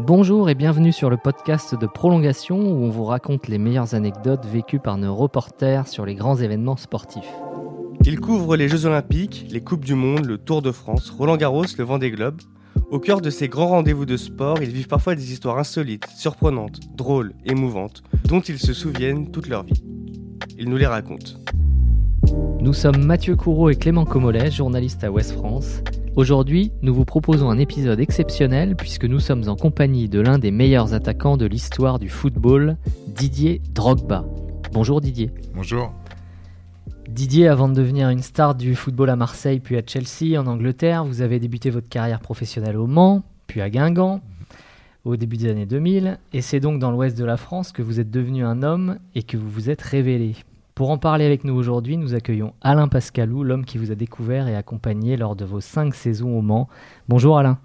Bonjour et bienvenue sur le podcast de Prolongation où on vous raconte les meilleures anecdotes vécues par nos reporters sur les grands événements sportifs. Ils couvrent les Jeux Olympiques, les Coupes du Monde, le Tour de France, Roland Garros, le Vendée Globe. Au cœur de ces grands rendez-vous de sport, ils vivent parfois des histoires insolites, surprenantes, drôles, émouvantes, dont ils se souviennent toute leur vie. Ils nous les racontent. Nous sommes Mathieu Courreau et Clément Comolet, journalistes à Ouest France. Aujourd'hui, nous vous proposons un épisode exceptionnel puisque nous sommes en compagnie de l'un des meilleurs attaquants de l'histoire du football, Didier Drogba. Bonjour Didier. Bonjour. Didier, avant de devenir une star du football à Marseille puis à Chelsea en Angleterre, vous avez débuté votre carrière professionnelle au Mans, puis à Guingamp, au début des années 2000, et c'est donc dans l'ouest de la France que vous êtes devenu un homme et que vous vous êtes révélé. Pour en parler avec nous aujourd'hui, nous accueillons Alain Pascalou, l'homme qui vous a découvert et accompagné lors de vos cinq saisons au Mans. Bonjour Alain.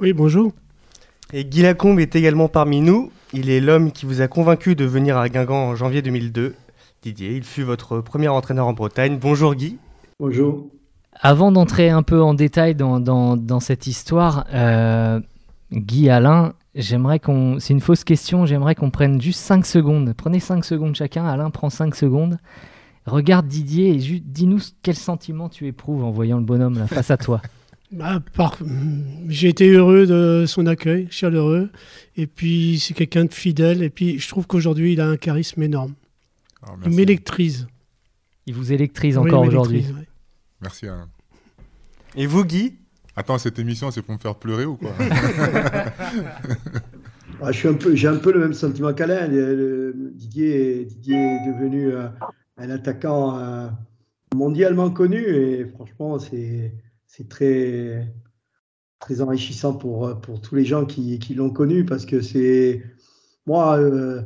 Oui, bonjour. Et Guy Lacombe est également parmi nous. Il est l'homme qui vous a convaincu de venir à Guingamp en janvier 2002. Didier, il fut votre premier entraîneur en Bretagne. Bonjour Guy. Bonjour. Avant d'entrer un peu en détail dans, dans, dans cette histoire, euh, Guy, Alain, J'aimerais qu'on. C'est une fausse question, j'aimerais qu'on prenne juste 5 secondes. Prenez 5 secondes chacun. Alain prend 5 secondes. Regarde Didier et dis-nous quel sentiment tu éprouves en voyant le bonhomme là face à toi. Bah, par... J'ai été heureux de son accueil, chaleureux. Et puis, c'est quelqu'un de fidèle. Et puis, je trouve qu'aujourd'hui, il a un charisme énorme. Oh, il m'électrise. Il vous électrise Oui, encore aujourd'hui. ouais. Merci Alain. Et vous Guy? Attends, cette émission, c'est pour me faire pleurer ou quoi Ah, je suis un peu, j'ai un peu le même sentiment qu'Alain. Didier, Didier est devenu euh, un attaquant euh, mondialement connu et franchement, c'est, c'est très, très enrichissant pour, euh, pour tous les gens qui, qui l'ont connu parce que c'est, moi, euh,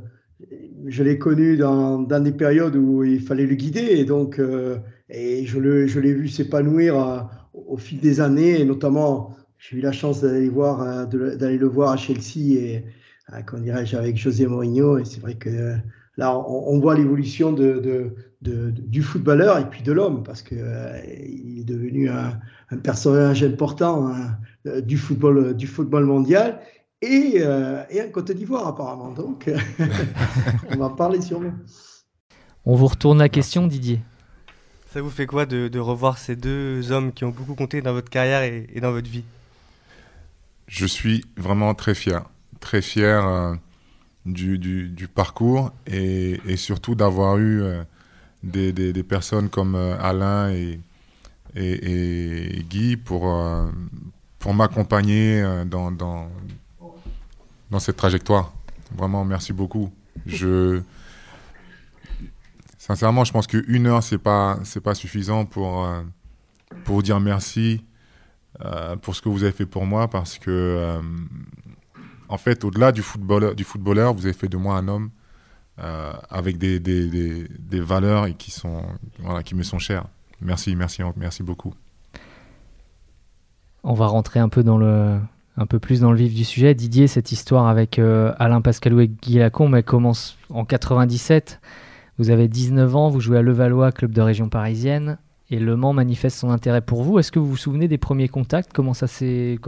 je l'ai connu dans, dans des périodes où il fallait le guider et donc, euh, et je, le, je l'ai vu s'épanouir euh, au fil des années et notamment, j'ai eu la chance d'aller euh, le- voir à Chelsea et euh, comment dirais-je, avec José Mourinho. Et c'est vrai que euh, là, on, voit l'évolution du footballeur et puis de l'homme parce que euh, il est devenu un, personnage important hein, euh, du football, mondial. Et, euh, et Côte d'Ivoire apparemment. Donc, on va parler sûrement. On vous retourne la question, Didier. Ça vous fait quoi de, revoir ces deux hommes qui ont beaucoup compté dans votre carrière et, dans votre vie? Je suis vraiment très fier. Très fier euh, du, parcours et, surtout d'avoir eu euh, des, personnes comme euh, Alain et, Guy pour, pour m'accompagner dans, dans, dans cette trajectoire. Vraiment, merci beaucoup. Je, sincèrement, je pense qu'une heure, c'est pas, pas suffisant pour, euh, pour dire merci euh, pour ce que vous avez fait pour moi parce que, euh, en fait, au-delà du footballeur, du footballeur, vous avez fait de moi un homme avec des, des, des, valeurs et qui, sont, qui me sont chères. Merci, merci, merci beaucoup. On va rentrer un peu dans le, un peu plus dans le vif du sujet. Didier, cette histoire avec Alain Pascalou et Guy Lacombe, elle commence en 97. Vous avez 19 ans, vous jouez à Levallois, club de région parisienne, et Le Mans manifeste son intérêt pour vous. Est-ce que vous vous souvenez des premiers contacts? Comment ça s'est,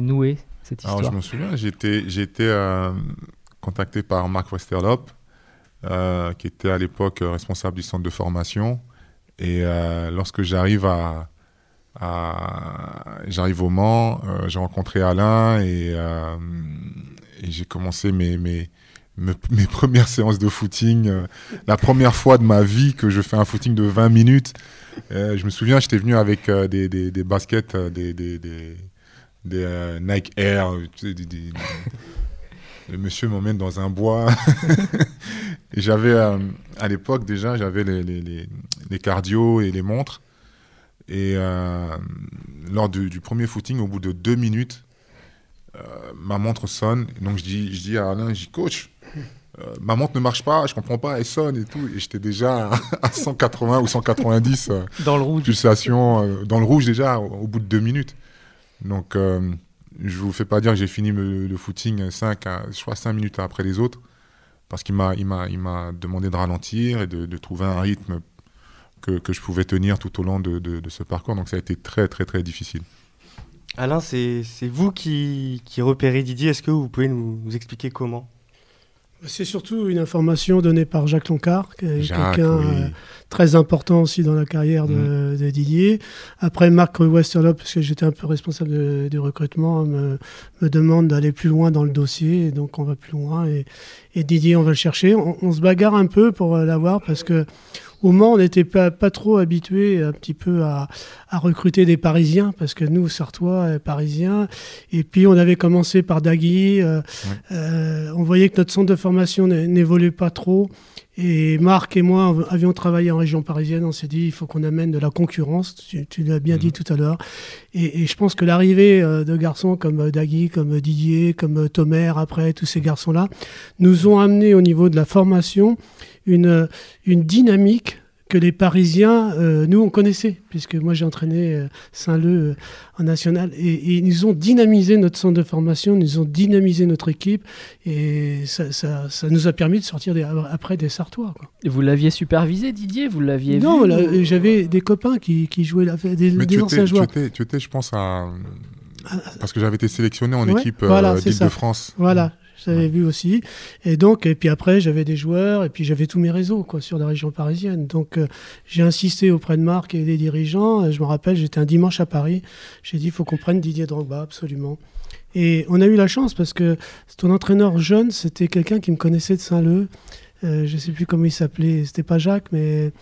noué cette Alors, histoire? je me souviens, j'ai été, euh, contacté par Marc Westerlop, euh, qui était à l'époque euh, responsable du centre de formation. Et euh, lorsque j'arrive à, à- j'arrive au Mans, j'ai rencontré Alain et, et j'ai commencé mes, mes, mes, premières séances de footing. euh, la première fois de ma vie que je fais un footing de 20 minutes. Euh, je me souviens, j'étais venu avec euh, des, baskets, des, Nike Air. le monsieur m'emmène dans un bois. j'avais, à l'époque déjà, j'avais les, les, cardio et les montres. Et lors du, premier footing, au bout de deux minutes, ma montre sonne. Donc je dis, je dis à Alain, je dis, coach, euh, ma montre ne marche pas, je comprends pas, elle sonne et tout. Et j'étais déjà à 180 ou 190 euh, Dans le rouge. pulsations euh, dans le rouge déjà au, au bout de deux minutes. Donc euh, je vous fais pas dire que j'ai fini le footing 5 à, je crois 5 minutes après les autres parce qu'il m'a il m'a il m'a demandé de ralentir et de, de trouver un rythme que, que je pouvais tenir tout au long de, de- de ce parcours. Donc ça a été très très très difficile. Alain, c'est vous qui, qui repérez Didier. Est-ce que vous pouvez nous, expliquer comment? C'est surtout une information donnée par Jacques Loncard, quelqu'un euh, très important aussi dans la carrière de, mm. Didier. Après, Marc Westerlop, parce que j'étais un peu responsable du recrutement, me, me demande d'aller plus loin dans le dossier. Et donc, on va plus loin. Et, et Didier, on va le chercher. On, on se bagarre un peu pour l'avoir parce que au Mans, on n'était pas, pas trop habitué un petit peu à, à, recruter des Parisiens, parce que nous, Sartois, euh, Parisiens, et puis on avait commencé par Dagui, euh, euh, on voyait que notre centre de formation n'évoluait pas trop, et Marc et moi avions travaillé en région parisienne, on s'est dit, il faut qu'on amène de la concurrence, tu, l'as bien dit mhm. tout à l'heure, et, et, je pense que l'arrivée de garçons comme Dagui, comme Didier, comme Tomer, après, tous ces garçons-là, nous ont amené au niveau de la formation, une, une dynamique que les Parisiens, euh, nous, on connaissait, puisque moi j'ai entraîné euh, Saint-Leu euh, en national, et, ils ont dynamisé notre centre de formation, ils ont dynamisé notre équipe, et ça, ça, ça nous a permis de sortir après des Sartois. Quoi. Et vous l'aviez supervisé, Didier? Vous l'aviez vu Non, j'avais des copains qui, qui jouaient, la, des, Mais des tu anciens joueurs. Tu étais, tu étais, je pense, à... Parce que j'avais été sélectionné en équipe voilà, d'Île-de-France. Voilà, j'avais vu aussi. Et donc, et puis après, j'avais des joueurs, et puis j'avais tous mes réseaux quoi, sur la région parisienne. Donc, euh, j'ai insisté auprès de Marc et des dirigeants. Je me rappelle, j'étais un dimanche à Paris. J'ai dit, il faut qu'on prenne Didier Drogba, absolument. Et on a eu la chance parce que ton entraîneur jeune, c'était quelqu'un qui me connaissait de Saint-Leu. Euh, je ne sais plus comment il s'appelait. C'était pas Jacques, mais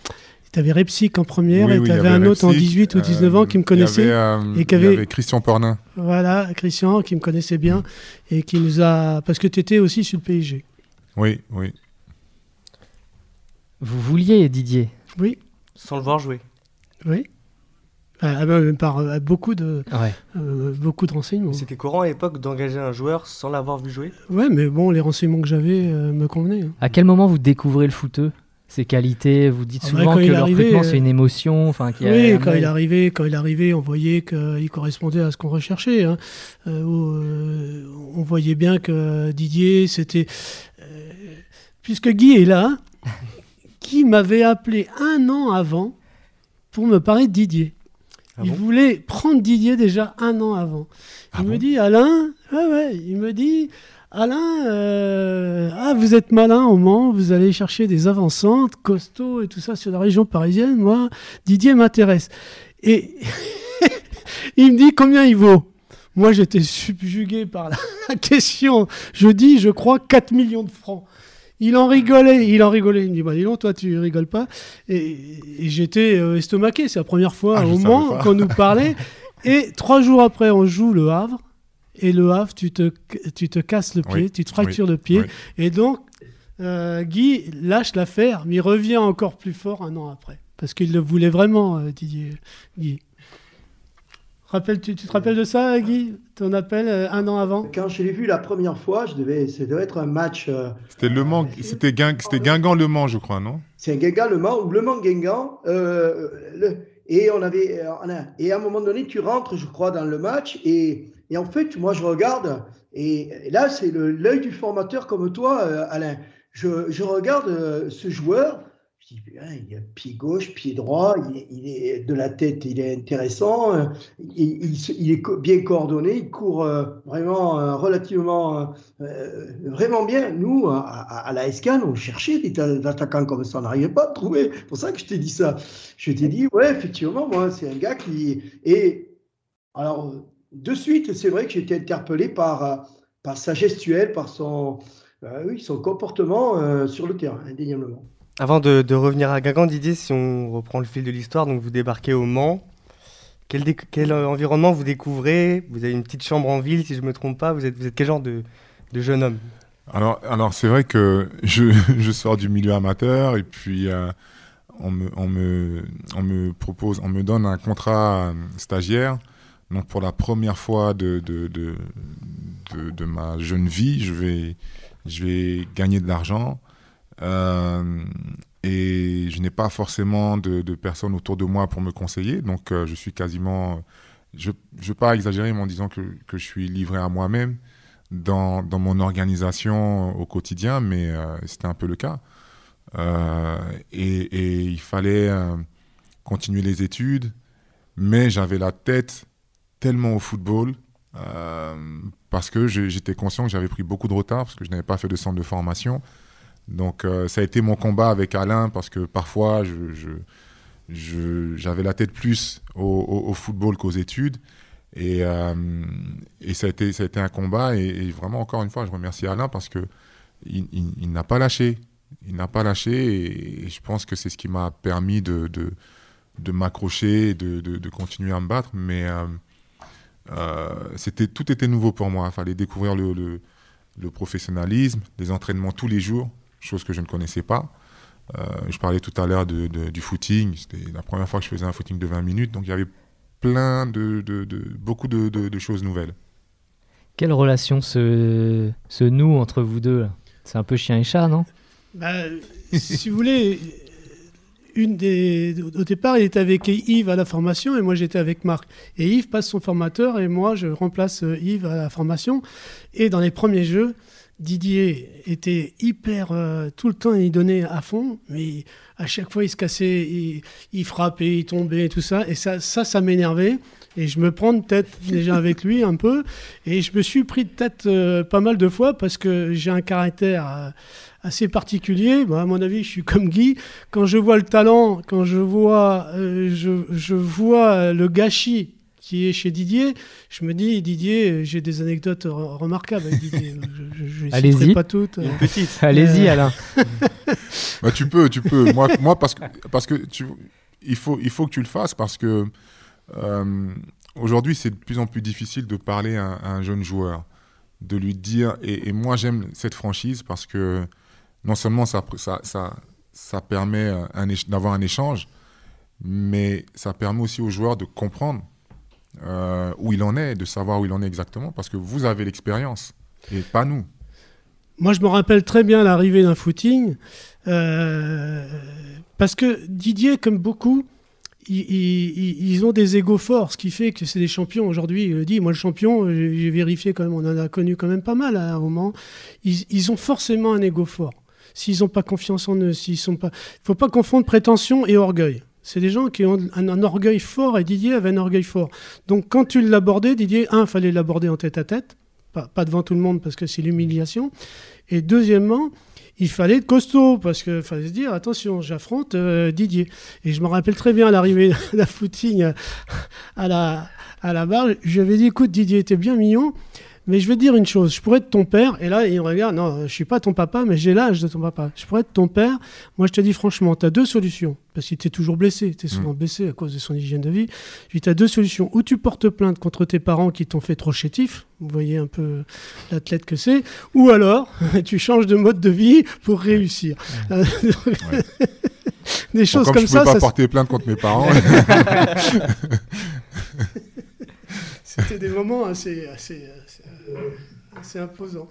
tu avais Repsic en première et tu avais un autre en 18 ou 19 ans qui me connaissait. Euh, et qui avait, avait, Christian Pornin. Voilà, Christian qui me connaissait bien et qui nous a. Parce que tu étais aussi sur le PSG. Oui, oui. Vous vouliez Didier Oui. Sans le voir jouer Oui. Ah, bah, par euh, beaucoup, de, euh, beaucoup de renseignements. C'était courant à l'époque d'engager un joueur sans l'avoir vu jouer? Ouais, mais bon, les renseignements que j'avais me convenaient. Hein. À quel moment vous découvrez le footeux ses qualités Vous dites souvent que le recrutement, c'est une euh, émotion. Enfin, oui, quand il, arrivait, quand il arrivait, on voyait qu'il correspondait à ce qu'on recherchait. Hein. Euh, euh, on voyait bien que Didier, c'était... puisque Guy est là, qui m'avait appelé un an avant pour me parler de Didier. Ah il voulait prendre Didier déjà un an avant. Il ah me dit, Alain, ouais, ouais, il me dit, Alain, euh, ah, vous êtes malin au Mans, vous allez chercher des avancantes, costauds et tout ça sur la région parisienne. Moi, Didier m'intéresse. Et il me dit combien il vaut. Moi, j'étais subjugué par la, question. Je dis, je crois, 4 millions de francs. Il en rigolait, il en rigolait. Il me dit, bah dis donc, toi, tu rigoles pas. Et, j'étais euh, estomaqué. C'est la première fois ah, au Mans qu'on nous parlait. Et trois jours après, on joue le Havre et le Havre, tu te, tu te casses le pied, tu te fractures le pied. Et donc, euh, Guy lâche l'affaire, mais il revient encore plus fort un an après. Parce qu'il le voulait vraiment, euh, Didier. Guy. Rappelle, tu, tu, te rappelles de ça, Guy? Ton appel euh, un an avant? Quand je l'ai vu la première fois, je devais, ça devait être un match. c'était Le Mans, c'était Guingamp-Le Mans, je crois, non? C'est un Guingamp-Le Mans ou Le Mans-Guingamp. Le, et, on avait, et à un moment donné, tu rentres, je crois, dans le match et et en fait, moi, je regarde, et, là, c'est l'œil du formateur comme toi, euh, Alain. Je, regarde euh, ce joueur, je dis, il a pied gauche, pied droit, il est, de la tête, il est intéressant, euh, il, est bien coordonné, il court vraiment relativement, vraiment bien. Nous, à, la SCAN, on cherchait des attaquants comme ça, on n'arrivait pas à trouver. C'est pour ça que je t'ai dit ça. Je t'ai dit, ouais, effectivement, moi, c'est un gars qui. Et alors, de suite, c'est vrai que j'ai été interpellé par, euh, par sa gestuelle, par son, euh, oui, son comportement euh, sur le terrain, indéniablement. Avant de, revenir à Guingamp, Didier, si on reprend le fil de l'histoire, donc vous débarquez au Mans. Quel, quel, environnement vous découvrez? Vous avez une petite chambre en ville, si je ne me trompe pas. Vous êtes, vous êtes quel genre de, de jeune homme? Alors, alors c'est vrai que je, je, sors du milieu amateur et puis on, me, on, me, on me propose, on me donne un contrat stagiaire donc pour la première fois de, de, de, de, ma jeune vie, je vais, je vais gagner de l'argent. Euh, et je n'ai pas forcément de, de, personnes autour de moi pour me conseiller. Donc euh, je suis quasiment... Je ne veux pas exagérer en disant que, que, je suis livré à moi-même dans, dans, mon organisation au quotidien, mais euh, c'était un peu le cas. Et, il fallait continuer les études, mais j'avais la tête tellement au football parce que j'étais conscient que j'avais pris beaucoup de retard parce que je n'avais pas fait de centre de formation. Donc ça a été mon combat avec Alain parce que parfois j'avais la tête plus au, football qu'aux études. Et, et, ça, a été, un combat. Et, vraiment, encore une fois, je remercie Alain parce que il, n'a pas lâché il n'a pas lâché et, je pense que c'est ce qui m'a permis de, m'accrocher, de, de, continuer à me battre. Mais euh, euh, c'était, tout était nouveau pour moi. Il fallait découvrir le, le, professionnalisme, les entraînements tous les jours, chose que je ne connaissais pas. Euh, je parlais tout à l'heure de, du footing. C'était la première fois que je faisais un footing de 20 minutes. Donc il y avait plein de, de beaucoup de, choses nouvelles. Quelle relation se, se noue entre vous deux C'est un peu chien et chat, non? Bah, si vous voulez, une des, au départ, il était avec Yves à la formation et moi j'étais avec Marc. Et Yves passe son formateur et moi je remplace euh, Yves à la formation. Et dans les premiers jeux, Didier était hyper. Euh, tout le temps, il donnait à fond, mais à chaque fois, il se cassait, il, il frappait, il tombait et tout ça. Et ça, ça, ça m'énervait. Et je me prends de tête déjà avec lui un peu. Et je me suis pris de tête euh, pas mal de fois parce que j'ai un caractère assez particulier. à mon avis, je suis comme Guy. Quand je vois le talent, quand je vois, euh, je, vois le gâchis qui est chez Didier, je me dis, Didier, j'ai des anecdotes remarquables avec Didier. Je ne pas toutes. Allez-y, euh, Alain. bah, tu peux, tu peux. Moi, moi parce que, parce que tu, il, faut, il faut que tu le fasses parce que euh, aujourd'hui, c'est de plus en plus difficile de parler à, un jeune joueur, de lui dire, et moi j'aime cette franchise parce que non seulement ça, ça, ça, ça permet d'avoir un échange, mais ça permet aussi aux joueurs de comprendre euh, où il en est, de savoir où il en est exactement, parce que vous avez l'expérience et pas nous. Moi, je me rappelle très bien l'arrivée d'un footing, euh, parce que Didier, comme beaucoup, ils, ont des égaux forts, ce qui fait que c'est des champions. Aujourd'hui, il le dit, moi le champion, j'ai vérifié quand même, on en a connu quand même pas mal à un moment. Ils, ils ont forcément un égo fort s'ils n'ont pas confiance en eux, s'ils sont pas. Il faut pas confondre prétention et orgueil. C'est des gens qui ont un, orgueil fort et Didier avait un orgueil fort. Donc quand tu l'abordais, Didier, un, fallait l'aborder en tête à tête, pas, devant tout le monde parce que c'est l'humiliation. Et deuxièmement, il fallait être costaud parce qu'il fallait se dire attention, j'affronte euh, Didier. Et je me rappelle très bien à l'arrivée de la footing à la, à la barre, je lui avais dit écoute, Didier était bien mignon. Mais je vais te dire une chose, je pourrais être ton père, et là, il me regarde, non, je suis pas ton papa, mais j'ai l'âge de ton papa. Je pourrais être ton père. Moi, je te dis franchement, tu as deux solutions, parce qu'il était toujours blessé, tu es souvent mm. blessé à cause de son hygiène de vie. Je dis, tu as deux solutions. Ou tu portes plainte contre tes parents qui t'ont fait trop chétif, vous voyez un peu l'athlète que c'est, ou alors, tu changes de mode de vie pour réussir. Des choses comme, je ça. Je peux pas porter plainte contre mes parents. C'était des moments assez, assez, assez, imposants.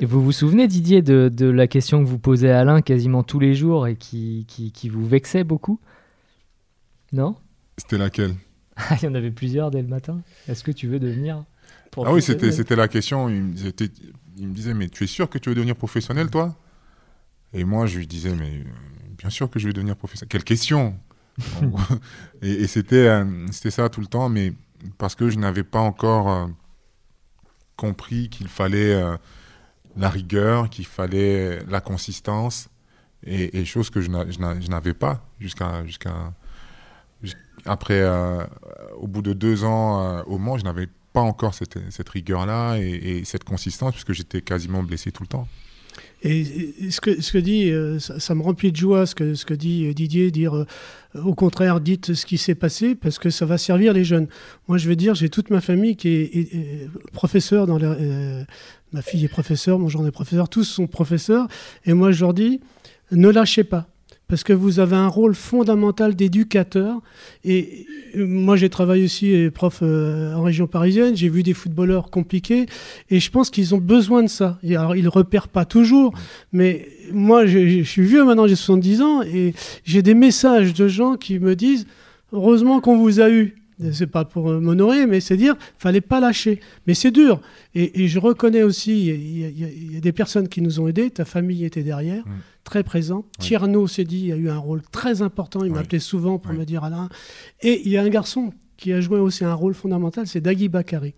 Et vous vous souvenez, Didier, de, de, la question que vous posez à Alain quasiment tous les jours et qui, qui, qui vous vexait beaucoup? Non? C'était laquelle? Ah, Il y en avait plusieurs dès le matin. Est-ce que tu veux devenir Ah oui, c'était, c'était la question. Il, il me disait, mais tu es sûr que tu veux devenir professionnel, toi? Et moi, je lui disais, mais bien sûr que je vais devenir professionnel. Quelle question? Et, et c'était, c'était ça tout le temps, mais parce que je n'avais pas encore euh, compris qu'il fallait euh, la rigueur, qu'il fallait la consistance, et, chose que je n'avais pas jusqu'à après euh, au bout de deux ans au Mans, je n'avais pas encore cette, cette rigueur-là et, et, cette consistance puisque j'étais quasiment blessé tout le temps. Et, ce, que, ce que dit, euh, ça, me remplit de joie ce que, ce que dit euh, Didier, dire euh, au contraire, dites ce qui s'est passé parce que ça va servir les jeunes. Moi, je veux dire, j'ai toute ma famille qui est, professeur dans ma fille est professeur, mon genre est professeur, tous sont professeurs. Et moi, je leur dis, ne lâchez pas parce que vous avez un rôle fondamental d'éducateur. Et moi, j'ai travaillé aussi euh, prof euh, en région parisienne, j'ai vu des footballeurs compliqués, et je pense qu'ils ont besoin de ça. Et alors, ils repèrent pas toujours, mais moi, je, suis vieux maintenant, j'ai 70 ans, et j'ai des messages de gens qui me disent, heureusement qu'on vous a eu c'est pas pour euh, m'honorer, mais c'est dire, fallait pas lâcher. Mais c'est dur. Et, je reconnais aussi, il y, a des personnes qui nous ont aidés. Ta famille était derrière, mm. très présent. Tierno s'est dit, il a eu un rôle très important. Il m'appelait souvent pour me dire Alain. Et il y a un garçon qui a joué aussi un rôle fondamental, c'est Dagui Bakari.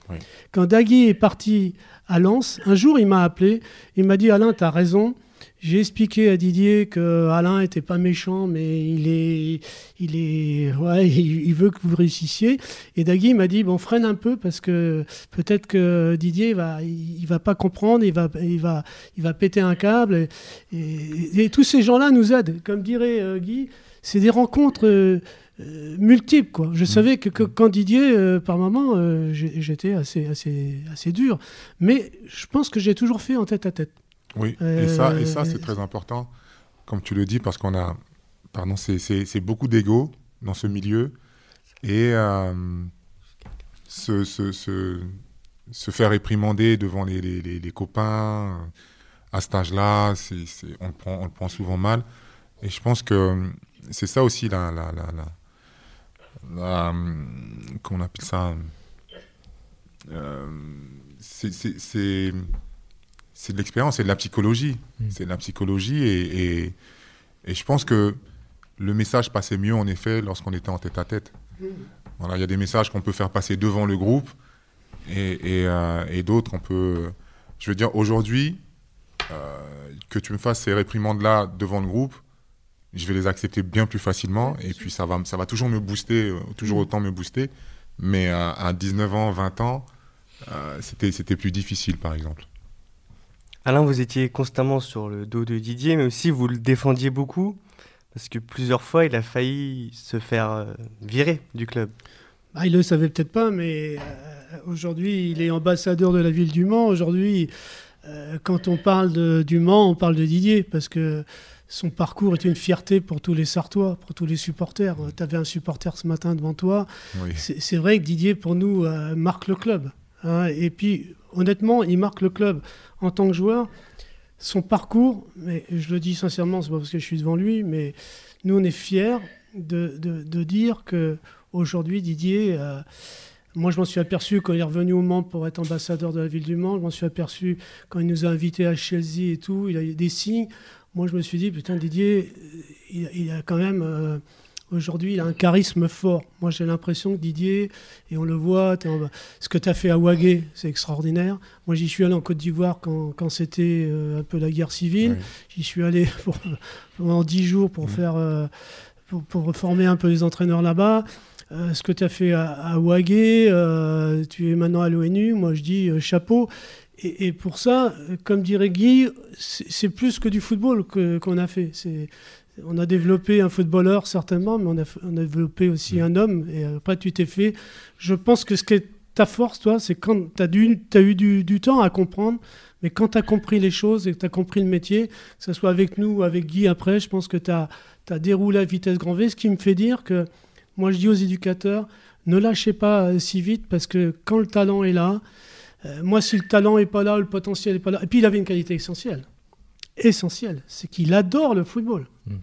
Quand Dagui est parti à Lens, un jour il m'a appelé, il m'a dit Alain, tu as raison. J'ai expliqué à Didier que Alain était pas méchant, mais il est, il est, ouais, il veut que vous réussissiez. Et Dagui m'a dit bon, freine un peu parce que peut-être que Didier va, il, va pas comprendre, il va, il va, il va péter un câble. Et, tous ces gens-là nous aident, comme dirait euh, Guy. C'est des rencontres. Euh, euh, multiples. Quoi. Je mmh. savais que, quand Didier, par moment, j'étais assez, assez, assez dur. Mais je pense que j'ai toujours fait en tête à tête. Oui, et ça, et ça c'est très important, comme tu le dis, parce qu'on a, pardon, c'est beaucoup d'ego dans ce milieu. Et euh, se, se, se, se, faire réprimander devant les, les, les, copains euh, à cet âge-là, on, le prend, on le prend souvent mal. Et je pense que c'est ça aussi la, la, la, la, qu'on appelle ça. Euh, c'est c'est de l'expérience, c'est de la psychologie. Mm. C'est de la psychologie et, et, je pense que le message passait mieux en effet lorsqu'on était en tête à tête. Voilà, il y a des messages qu'on peut faire passer devant le groupe et, et, euh, d'autres on peut. Je veux dire, aujourd'hui, euh, que tu me fasses ces réprimandes-là devant le groupe, je vais les accepter bien plus facilement et puis ça va, ça va toujours me booster, euh, toujours mm. autant me booster. Mais à 19 ans, 20 ans, c'était plus difficile par exemple. Alain, vous étiez constamment sur le dos de Didier, mais aussi vous le défendiez beaucoup, parce que plusieurs fois, il a failli se faire euh, virer du club. Bah, il ne le savait peut-être pas, mais euh, aujourd'hui, il est ambassadeur de la ville du Mans. Aujourd'hui, euh, quand on parle de, du Mans, on parle de Didier, parce que son parcours est une fierté pour tous les Sartois, pour tous les supporters. Tu avais un supporter ce matin devant toi. C'est vrai que Didier, pour nous, marque le club. Hein. et puis, honnêtement, il marque le club en tant que joueur. Son parcours, mais je le dis sincèrement, c'est pas parce que je suis devant lui, mais nous on est fiers de, de, dire que aujourd'hui Didier, euh, moi je m'en suis aperçu quand il est revenu au Mans pour être ambassadeur de la ville du Mans, je m'en suis aperçu quand il nous a invités à Chelsea et tout, il a eu des signes. Moi je me suis dit putain Didier, il, a quand même euh, Aujourd'hui, il a un charisme fort. Moi, j'ai l'impression que Didier, et on le voit, ce que tu as fait à Ouagué, c'est extraordinaire. Moi, j'y suis allé en Côte d'Ivoire quand, quand c'était euh, un peu la guerre civile. J'y suis allé pendant dix jours pour, faire, euh, pour, former un peu les entraîneurs là-bas. Euh, ce que tu as fait à, à Ouagué, tu es maintenant à l'ONU, moi je dis chapeau. Et, et, pour ça, comme dirait Guy, c'est plus que du football qu'on a fait. On a développé un footballeur certainement, mais on a, développé aussi mm. un homme. Et après, tu t'es fait. Je pense que ce qui est ta force, toi, c'est quand tu as, as, eu du, temps à comprendre, mais quand tu as compris les choses et que tu as compris le métier, que ce soit avec nous ou avec Guy après, je pense que tu as, déroulé à vitesse grand V, ce qui me fait dire que moi, je dis aux éducateurs, ne lâchez pas euh, si vite parce que quand le talent est là, euh, moi, si le talent n'est pas là, le potentiel n'est pas là, et puis il avait une qualité essentielle essentielle, c'est qu'il adore le football. Mm.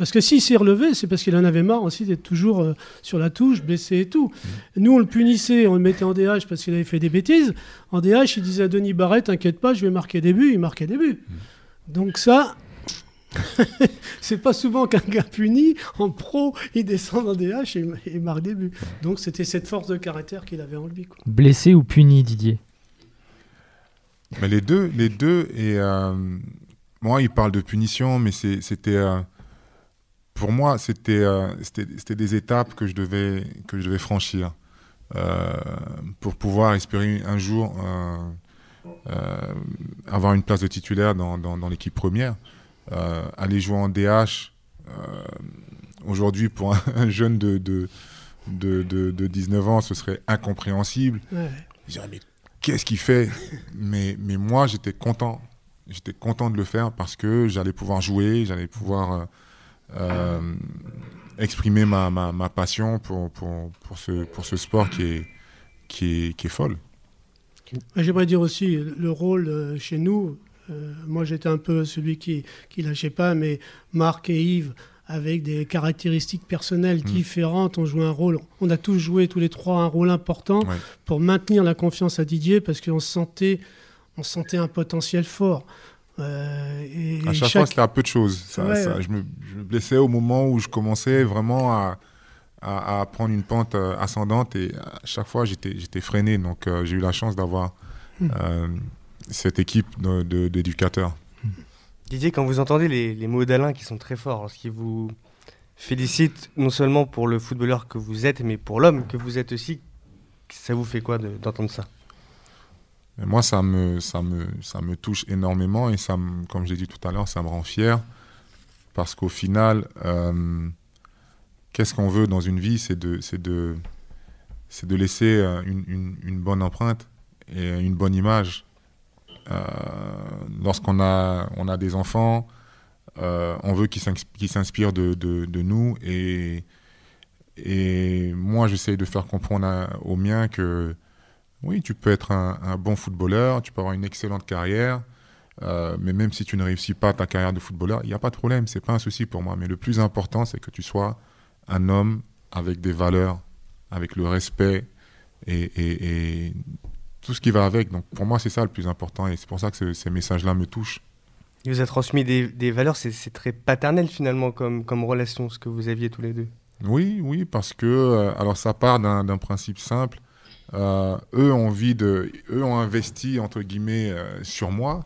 Parce que s'il s'est relevé, c'est parce qu'il en avait marre aussi d'être toujours euh, sur la touche, blessé et tout. Mm. Nous, on le punissait, on le mettait en DH parce qu'il avait fait des bêtises. En DH, il disait à Denis Barrett, t'inquiète pas, je vais marquer des buts. Il marquait des buts. Mm. Donc ça, c'est pas souvent qu'un gars puni, en pro, il descend en DH et, marque des buts. Donc c'était cette force de caractère qu'il avait en lui. Blessé ou puni, Didier? Mais les deux, les deux, et euh, moi, il parle de punition, mais c'était. Euh, pour moi, euh, c'était des étapes que je devais, que je devais franchir euh, pour pouvoir espérer un jour avoir une place de titulaire dans, dans, l'équipe première. aller jouer en DH, aujourd'hui, pour un, jeune de, de, de, de, 19 ans, ce serait incompréhensible. Je dirais, mais qu'est-ce qu'il fait? Mais, mais moi, j'étais content j'étais content de le faire parce que j'allais pouvoir jouer, j'allais pouvoir euh, euh, exprimer ma, ma, ma, passion pour, pour, pour, ce, pour ce sport qui est, qui est, qui est folle. J'aimerais dire aussi le rôle euh, chez nous. moi, j'étais un peu celui qui ne lâchait pas, mais Marc et Yves, avec des caractéristiques personnelles mm. différentes, ont joué un rôle. On a tous joué, tous les trois, un rôle important pour maintenir la confiance à Didier parce qu'on se sentait on sentait un potentiel fort. Euh, et à chaque, fois, c'était un peu de choses. je, me, blessais au moment où je commençais vraiment à, à, prendre une pente ascendante et à chaque fois j'étais freiné. Donc j'ai eu la chance d'avoir hmm. cette équipe d'éducateurs. Didier, quand vous entendez les, les mots d'Alain qui sont très forts, lorsqu'il vous félicite non seulement pour le footballeur que vous êtes, mais pour l'homme que vous êtes aussi, ça vous fait quoi d'entendre ça? Moi, ça me, ça, me, ça me touche énormément et ça comme j'ai dit tout à l'heure, ça me rend fier parce qu'au final, euh, qu'est-ce qu'on veut dans une vie? C'est de, de, de laisser euh, une, une, bonne empreinte et une bonne image. Euh, lorsqu'on a, on a des enfants, on veut qu'ils s'inspirent de, de, de, nous et, et moi, j'essaye de faire comprendre aux miens que oui, tu peux être un, bon footballeur, tu peux avoir une excellente carrière, euh, mais même si tu ne réussis pas ta carrière de footballeur, il n'y a pas de problème, c'est pas un souci pour moi. Mais le plus important, c'est que tu sois un homme avec des valeurs, avec le respect et, tout ce qui va avec. Donc pour moi, c'est ça le plus important et c'est pour ça que ces messages-là me touchent. Il vous a transmis des, valeurs, c'est très paternel finalement comme, comme relation, ce que vous aviez tous les deux. Oui, oui, parce que euh, alors ça part d'un principe simple euh, eux ont envie de, eux ont investi entre guillemets euh, sur moi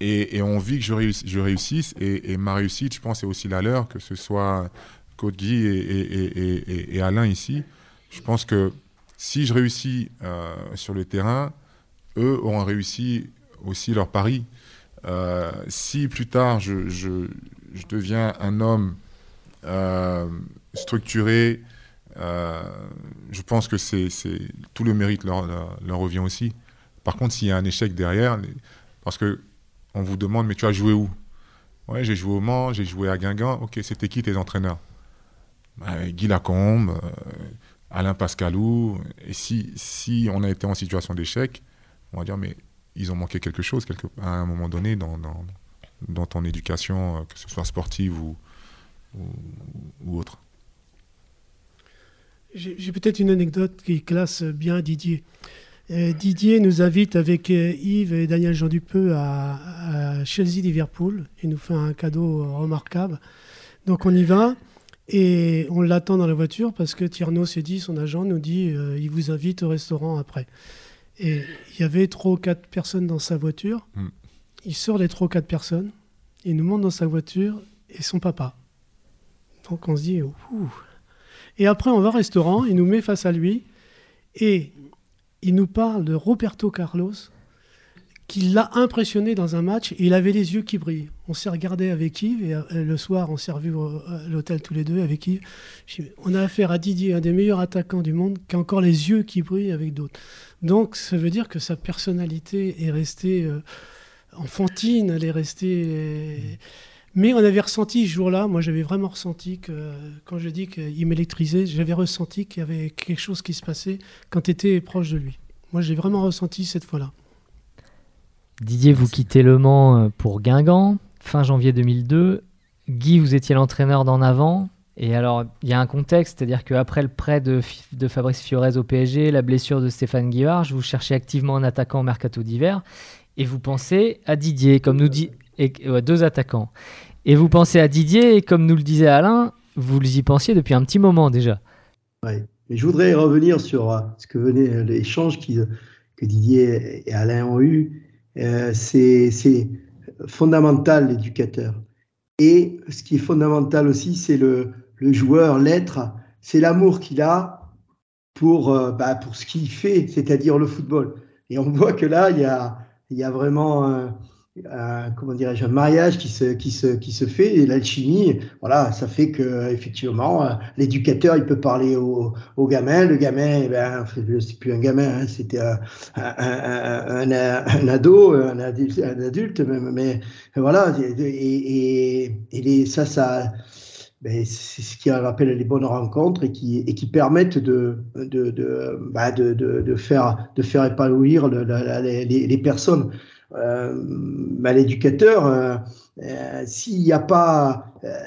et, ont envie que je, je réussisse. Et, ma réussite, je pense, c'est aussi la leur, que ce soit Côte Guy et, Alain ici. Je pense que si je réussis euh, sur le terrain, eux auront réussi aussi leur pari. si plus tard je, deviens un homme structuré, je pense que c'est tout le mérite leur, revient aussi. Par contre, s'il y a un échec derrière, parce que on vous demande, mais tu as joué où? Ouais, j'ai joué au Mans, j'ai joué à Guingamp. Ok, c'était qui tes entraîneurs? Bah, Guy Lacombe, euh, Alain Pascalou. Et si, si on a été en situation d'échec, on va dire, mais ils ont manqué quelque chose à un moment donné dans, dans, dans ton éducation, euh, que ce soit sportive ou, ou autre. J'ai peut-être une anecdote qui classe bien Didier. Euh, Didier nous invite avec euh, Yves et Daniel Jean Dupeux à, Chelsea-Liverpool. Il nous fait un cadeau remarquable. Donc on y va et on l'attend dans la voiture parce que Tierno s'est dit, son agent nous dit, euh, il vous invite au restaurant après. Et il y avait trois ou quatre personnes dans sa voiture. Hmm. Il sort les trois ou quatre personnes, il nous monte dans sa voiture et son papa. Donc on se dit, ouh, et après, on va au restaurant, il nous met face à lui et il nous parle de Roberto Carlos qui l'a impressionné dans un match et il avait les yeux qui brillent. On s'est regardé avec Yves et euh, le soir, on s'est revu à l'hôtel tous les deux avec Yves. On a affaire à Didier, un des meilleurs attaquants du monde, qui a encore les yeux qui brillent avec d'autres. Donc, ça veut dire que sa personnalité est restée euh, enfantine, elle est restée. Mais on avait ressenti ce jour-là, moi j'avais vraiment ressenti que, quand je dis qu'il m'électrisait, j'avais ressenti qu'il y avait quelque chose qui se passait quand tu étais proche de lui. Moi j'ai vraiment ressenti cette fois-là. Didier, vous quittez Le Mans euh, pour Guingamp, fin janvier 2002. Guy, vous étiez l'entraîneur d'en avant. Et alors, il y a un contexte, c'est-à-dire qu'après le prêt de, de, Fabrice Fiorez au PSG, la blessure de Stéphane Guivard, vous cherchez activement un attaquant au mercato d'hiver. Et vous pensez à Didier, comme nous dit et deux attaquants. Et vous pensez à Didier, et comme nous le disait Alain, vous y pensiez depuis un petit moment déjà. Oui, mais je voudrais revenir sur euh, ce que venait euh, l'échange que Didier et Alain ont eu. Euh, c'est fondamental l'éducateur. Et ce qui est fondamental aussi, c'est le, le, joueur, l'être, c'est l'amour qu'il a pour, bah, pour ce qu'il fait, c'est-à-dire le football. Et on voit que là, il y a, il y a vraiment un, comment dirais-je, un mariage qui se, qui se, qui se fait et l'alchimie, voilà, ça fait que effectivement, euh, l'éducateur, il peut parler au, au gamin, le gamin, eh ben, c'est plus un gamin, hein, c'était un, un, un, ado, un adulte, un adulte même, mais voilà, et, et, et les, ça, ça, ben, c'est ce qui rappelle les bonnes rencontres et qui, et qui permettent de, de, de, bah de, de, de, faire, de faire épanouir le, les, les, personnes bah, l'éducateur, euh, euh, s'il n'y a pas,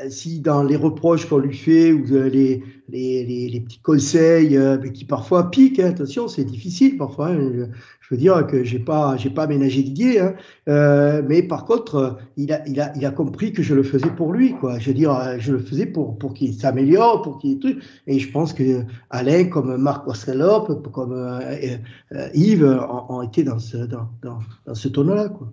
si dans les reproches qu'on lui fait ou les, les, petits conseils euh, qui parfois piquent. Hein. attention, c'est difficile parfois. Hein. Je, veux dire que j'ai pas, j'ai pas aménagé Didier, hein. euh, mais par contre, il a, il, a, il a compris que je le faisais pour lui, quoi. Je veux dire, je le faisais pour, pour qu'il s'améliore, pour qu'il truc. Et je pense que Alain, comme Marc Ostrelop, comme euh, Yves, ont, été dans ce, dans, dans, dans ce tonneau-là, quoi.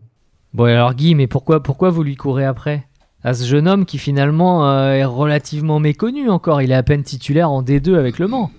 Bon, alors Guy, mais pourquoi, pourquoi vous lui courez après? À ce jeune homme qui finalement euh, est relativement méconnu encore. Il est à peine titulaire en D2 avec Le Mans.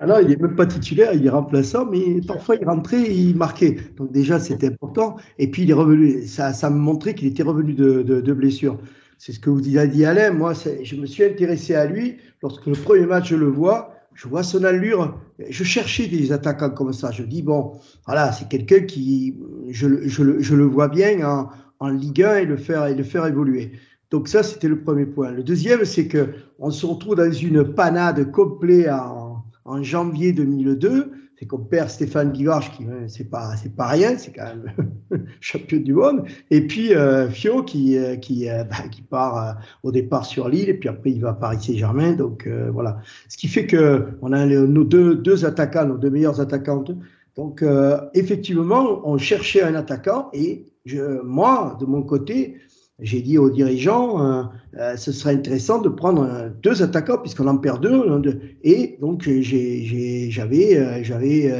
Alors, il n'est même pas titulaire, il est remplaçant, mais parfois il rentrait et il marquait. Donc déjà, c'était important. Et puis il est revenu, ça, me montrait qu'il était revenu de, de, blessure. C'est ce que vous a dit Alain. Moi, je me suis intéressé à lui lorsque le premier match, je le vois. Je vois son allure. Je cherchais des attaquants comme ça. Je dis, bon, voilà, c'est quelqu'un qui, je, le vois bien en, Ligue 1 et le faire, et le faire évoluer. Donc ça, c'était le premier point. Le deuxième, c'est que on se retrouve dans une panade complète en, janvier 2002. C'est qu'on perd Stéphane Guigorge, qui hein, c'est pas c'est pas rien, c'est quand même champion du monde. Et puis euh, Fio qui euh, qui euh, bah, qui part au départ sur l'île et puis après il va à Paris Saint-Germain. Donc voilà. Ce qui fait que on a nos deux deux attaquants, nos deux meilleurs attaquantes. Donc effectivement, on cherchait un attaquant et moi de mon côté j'ai dit aux dirigeants, euh, euh, ce serait intéressant de prendre euh, deux attaquants puisqu'on en perd deux. Hein, et donc j'avais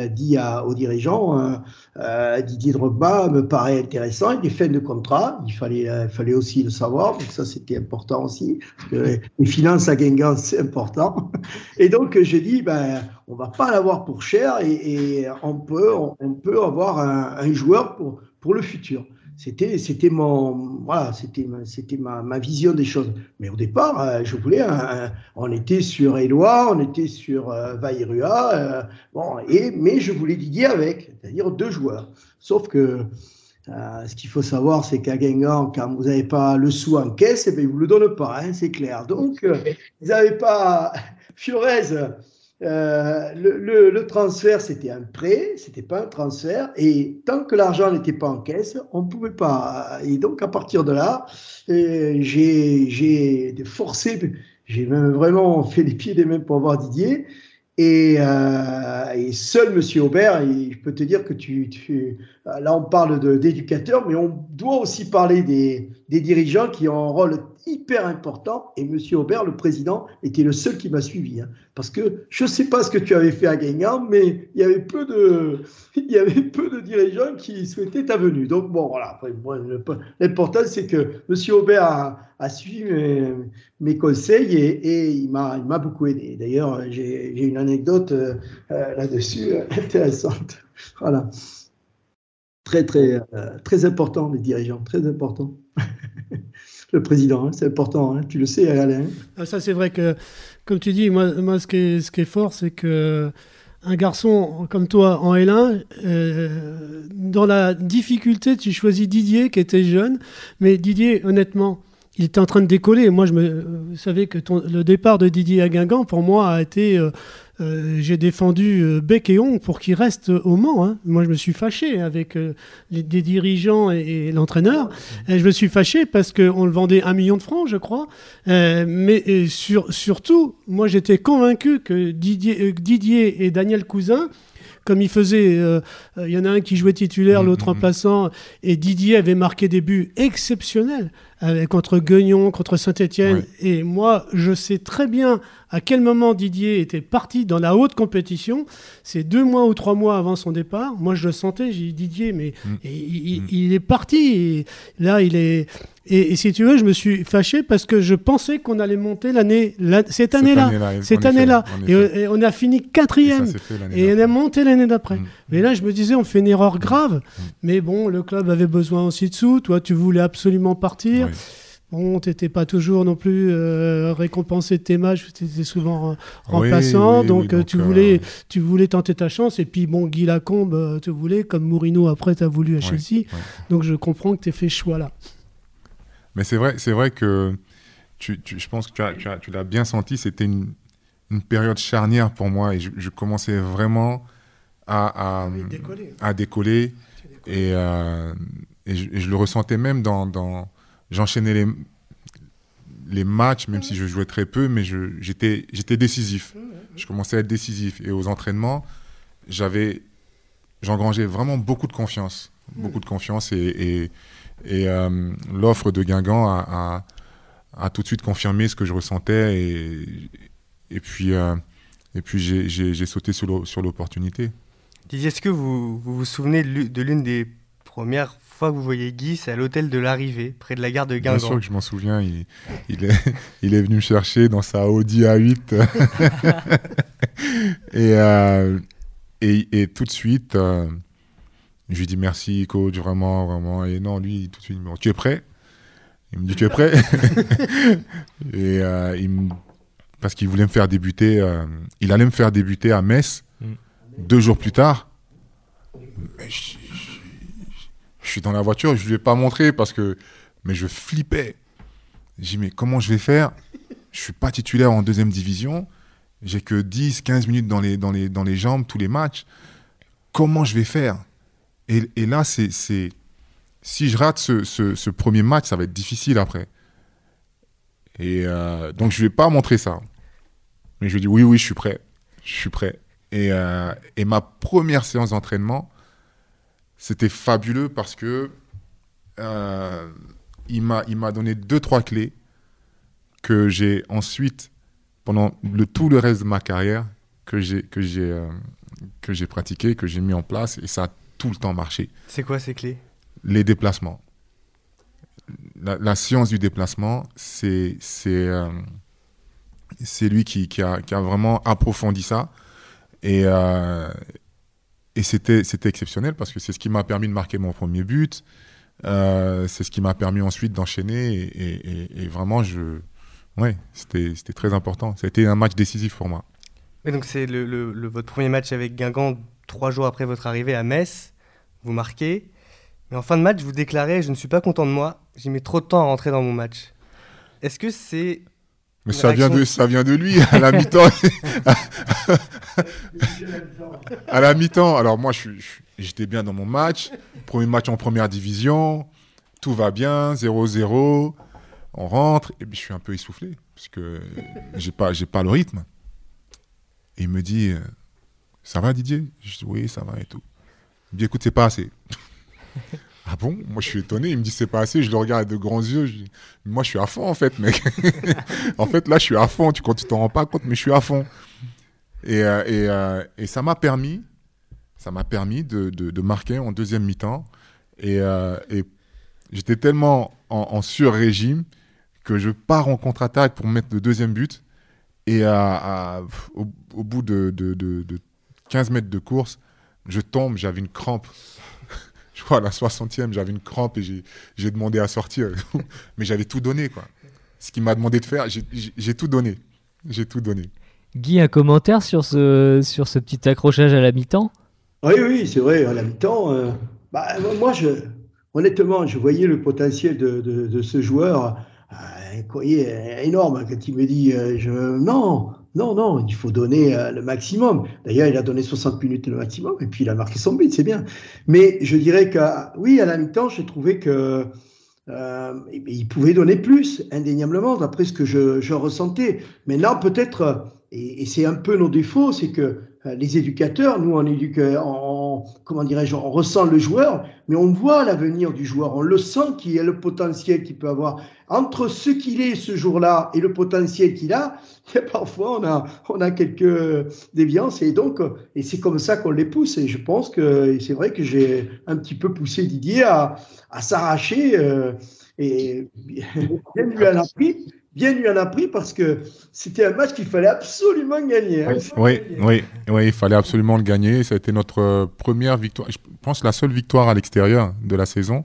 dit aux dirigeants, Didier Drogba me paraît intéressant. Il est fin de contrat, il fallait aussi le savoir. Donc ça c'était important aussi. Parce que les finances à Guingamp c'est important. Et donc j'ai dit ben on va pas l'avoir pour cher et, on peut avoir un, joueur pour le futur. C'était, c'était mon, voilà, c'était, c'était ma, ma, vision des choses. Mais au départ, euh, je voulais, on était sur Éloi, on était sur euh, Vairua, euh, bon, et mais je voulais Didier avec, c'est-à-dire deux joueurs. Sauf que ce qu'il faut savoir, c'est qu'à Guingamp, quand vous n'avez pas le sou en caisse, eh bien, ils vous le donnent pas, hein, c'est clair. Donc, ils n'avaient pas Fiorez euh, le, transfert, c'était un prêt, c'était pas un transfert. Et tant que l'argent n'était pas en caisse, on ne pouvait pas. Et donc, à partir de là, euh, j'ai forcé, j'ai même vraiment fait les pieds des mains pour voir Didier. Et, euh, et seul Monsieur Aubert, et je peux te dire que tu, tu là on parle d'éducateurs, mais on doit aussi parler des, des dirigeants qui ont un rôle hyper important. Et Monsieur Aubert, le président, était le seul qui m'a suivi. Hein. parce que je ne sais pas ce que tu avais fait à Guingamp, mais il y avait peu de, il y avait peu de dirigeants qui souhaitaient ta venue. Donc bon, voilà. L'important, c'est que Monsieur Aubert a, suivi mes, conseils et, il m'a beaucoup aidé. D'ailleurs, j'ai une anecdote euh, là-dessus euh, intéressante. Voilà. Très, très, euh, très important, les dirigeants, très important. le président. Hein, c'est important, hein, tu le sais, Alain. Ah, ça, c'est vrai que, comme tu dis, moi, moi ce, qui est, ce qui est fort, c'est que un garçon comme toi en L1, euh, dans la difficulté, tu choisis Didier qui était jeune, mais Didier, honnêtement, il était en train de décoller. Moi, je me, euh, vous savez que le départ de Didier à Guingamp, pour moi, a été euh, euh, j'ai défendu euh, bec et ongle pour qu'il reste au Mans. Hein. Moi, je me suis fâché avec les, des dirigeants et, l'entraîneur. Je me suis fâché parce qu'on le vendait un million de francs, je crois. mais sur, surtout, moi, j'étais convaincu que Didier, Didier et Daniel Cousin comme il faisait, il y en a un qui jouait titulaire, mmh, l'autre mmh, mmh. remplaçant, et Didier avait marqué des buts exceptionnels contre Guignon, contre Saint-Etienne. Et moi, je sais très bien à quel moment Didier était parti dans la haute compétition? C'est deux mois ou trois mois avant son départ. Moi, je le sentais. J'ai dit Didier, mais mm. Mm. il, est parti. Et là, il est. Et, si tu veux, je me suis fâché parce que je pensais qu'on allait monter l'année, cette année-là, cette année-là. Et, on a fini quatrième. Et, on a monté l'année d'après. Mm. Mais là, je me disais, on fait une erreur grave. Mais bon, le club avait besoin aussi de sous. Toi, tu voulais absolument partir. Bon, tu n'étais pas toujours non plus euh, récompensé de tes matchs, tu étais souvent remplaçant, donc, euh, tu, voulais, euh, tu voulais tenter ta chance. Et puis, bon, Guy Lacombe, tu voulais, comme Mourinho après, tu as voulu à Chelsea. Donc, je comprends que tu aies fait ce choix-là. Mais c'est vrai, c'est vrai que tu, je pense que tu, tu, l'as bien senti, c'était une, une, période charnière pour moi et je, commençais vraiment à, à, décoller. à décoller. Et, et, je, le ressentais même dans, dans j'enchaînais les, les matchs, même si je jouais très peu, mais j'étais décisif. Je commençais à être décisif. Et aux entraînements, j'avais, j'engrangeais vraiment beaucoup de confiance. Beaucoup de confiance. Et, et, euh, l'offre de Guingamp a, a, tout de suite confirmé ce que je ressentais. Et, et puis, euh, et puis j'ai sauté sur l'opportunité. Didier, est-ce que vous, vous, vous souvenez de l'une des premières fois que vous voyez Guy, c'est à l'hôtel de l'arrivée, près de la gare de Guingamp. Bien sûr que je m'en souviens. Il, il, est, il, est, venu me chercher dans sa Audi A8. et, euh, et, et, tout de suite, euh, je lui dis merci, coach, vraiment, vraiment. Et non, lui, tout de suite, il me dit Tu es prêt? Il me dit Tu es prêt? Et euh, il parce qu'il voulait me faire débuter. Euh, il allait me faire débuter à Metz mm. deux jours plus tard. Mais je, je suis dans la voiture, je ne lui ai pas montré parce que. Mais je flippais. J'ai dit, mais comment je vais faire? Je suis pas titulaire en deuxième division. J'ai que 10, 15 minutes dans les, dans, les, dans les jambes, tous les matchs. Comment je vais faire? Et, là, c'est. Si je rate ce, ce, premier match, ça va être difficile après. Et euh, donc, je ne vais pas montrer ça. Mais je lui ai dit, oui, oui, je suis prêt. Je suis prêt. Et, euh, et ma première séance d'entraînement, c'était fabuleux parce que euh, il m'a donné deux trois clés que j'ai ensuite pendant le tout le reste de ma carrière que j'ai que j'ai euh, que j'ai pratiqué que j'ai mis en place et ça a tout le temps marché. C'est quoi ces clés? Les déplacements. La, science du déplacement, c'est c'est euh, c'est lui qui, qui, a, qui, a, vraiment approfondi ça et et c'était exceptionnel parce que c'est ce qui m'a permis de marquer mon premier but. Euh, c'est ce qui m'a permis ensuite d'enchaîner. Et, vraiment, je... ouais, c'était très important. Ça a été un match décisif pour moi. Donc, c'est le, votre premier match avec Guingamp, trois jours après votre arrivée à Metz. Vous marquez. Mais en fin de match, vous déclarez Je ne suis pas content de moi. J'ai mis trop de temps à rentrer dans mon match. Est-ce que c'est mais ça vient, de, ça vient de lui, à la mi-temps. à la mi-temps, alors moi, j'étais bien dans mon match. Premier match en première division. Tout va bien, 0-0. On rentre. Et puis, je suis un peu essoufflé, parce que j'ai pas, pas le rythme. Et il me dit euh, Ça va, Didier? Je dis Oui, ça va et tout. Il me dit Écoute, c'est pas assez. Ah bon? Moi, je suis étonné. Il me dit, c'est pas assez. Je le regarde avec de grands yeux. Je dis, moi, je suis à fond, en fait, mec. en fait, là, je suis à fond. Tu, quand tu t'en rends pas compte, mais je suis à fond. Et, euh, et, euh, et ça m'a permis, ça m'a permis de, de, marquer en deuxième mi-temps. Et, euh, et j'étais tellement en, sur-régime que je pars en contre-attaque pour mettre le deuxième but. Et à, au, bout de, de 15 mètres de course, je tombe, j'avais une crampe je crois à la 60e, j'avais une crampe et j'ai demandé à sortir. Mais j'avais tout donné, quoi. Ce qu'il m'a demandé de faire, j'ai tout donné. J'ai tout donné. Guy, un commentaire sur ce, sur ce petit accrochage à la mi-temps? Oui, oui, c'est vrai, à la mi-temps. Euh, bah, moi, je, honnêtement, je voyais le potentiel de, de, ce joueur euh, énorme. Quand il me dit, euh, je, non, non, non, il faut donner euh, le maximum. D'ailleurs, il a donné 60 minutes le maximum et puis il a marqué son but, c'est bien. Mais je dirais que, oui, à la mi-temps, j'ai trouvé que euh, il pouvait donner plus, indéniablement, d'après ce que je, je ressentais. Maintenant, peut-être, et, c'est un peu nos défauts, c'est que euh, les éducateurs, nous, on éduque, en, comment dirais-je, on ressent le joueur, mais on voit l'avenir du joueur, on le sent qu'il y a le potentiel qu'il peut avoir. Entre ce qu'il est ce jour-là et le potentiel qu'il a, parfois on a, on a quelques déviances et donc, et c'est comme ça qu'on les pousse. Et je pense que c'est vrai que j'ai un petit peu poussé Didier à, s'arracher euh, et bien lui a pris bien lui en a pris parce que c'était un match qu'il fallait absolument gagner. Hein. Oui, oui, oui, il fallait absolument le gagner. Ça a été notre euh, première victoire, je pense la seule victoire à l'extérieur de la saison.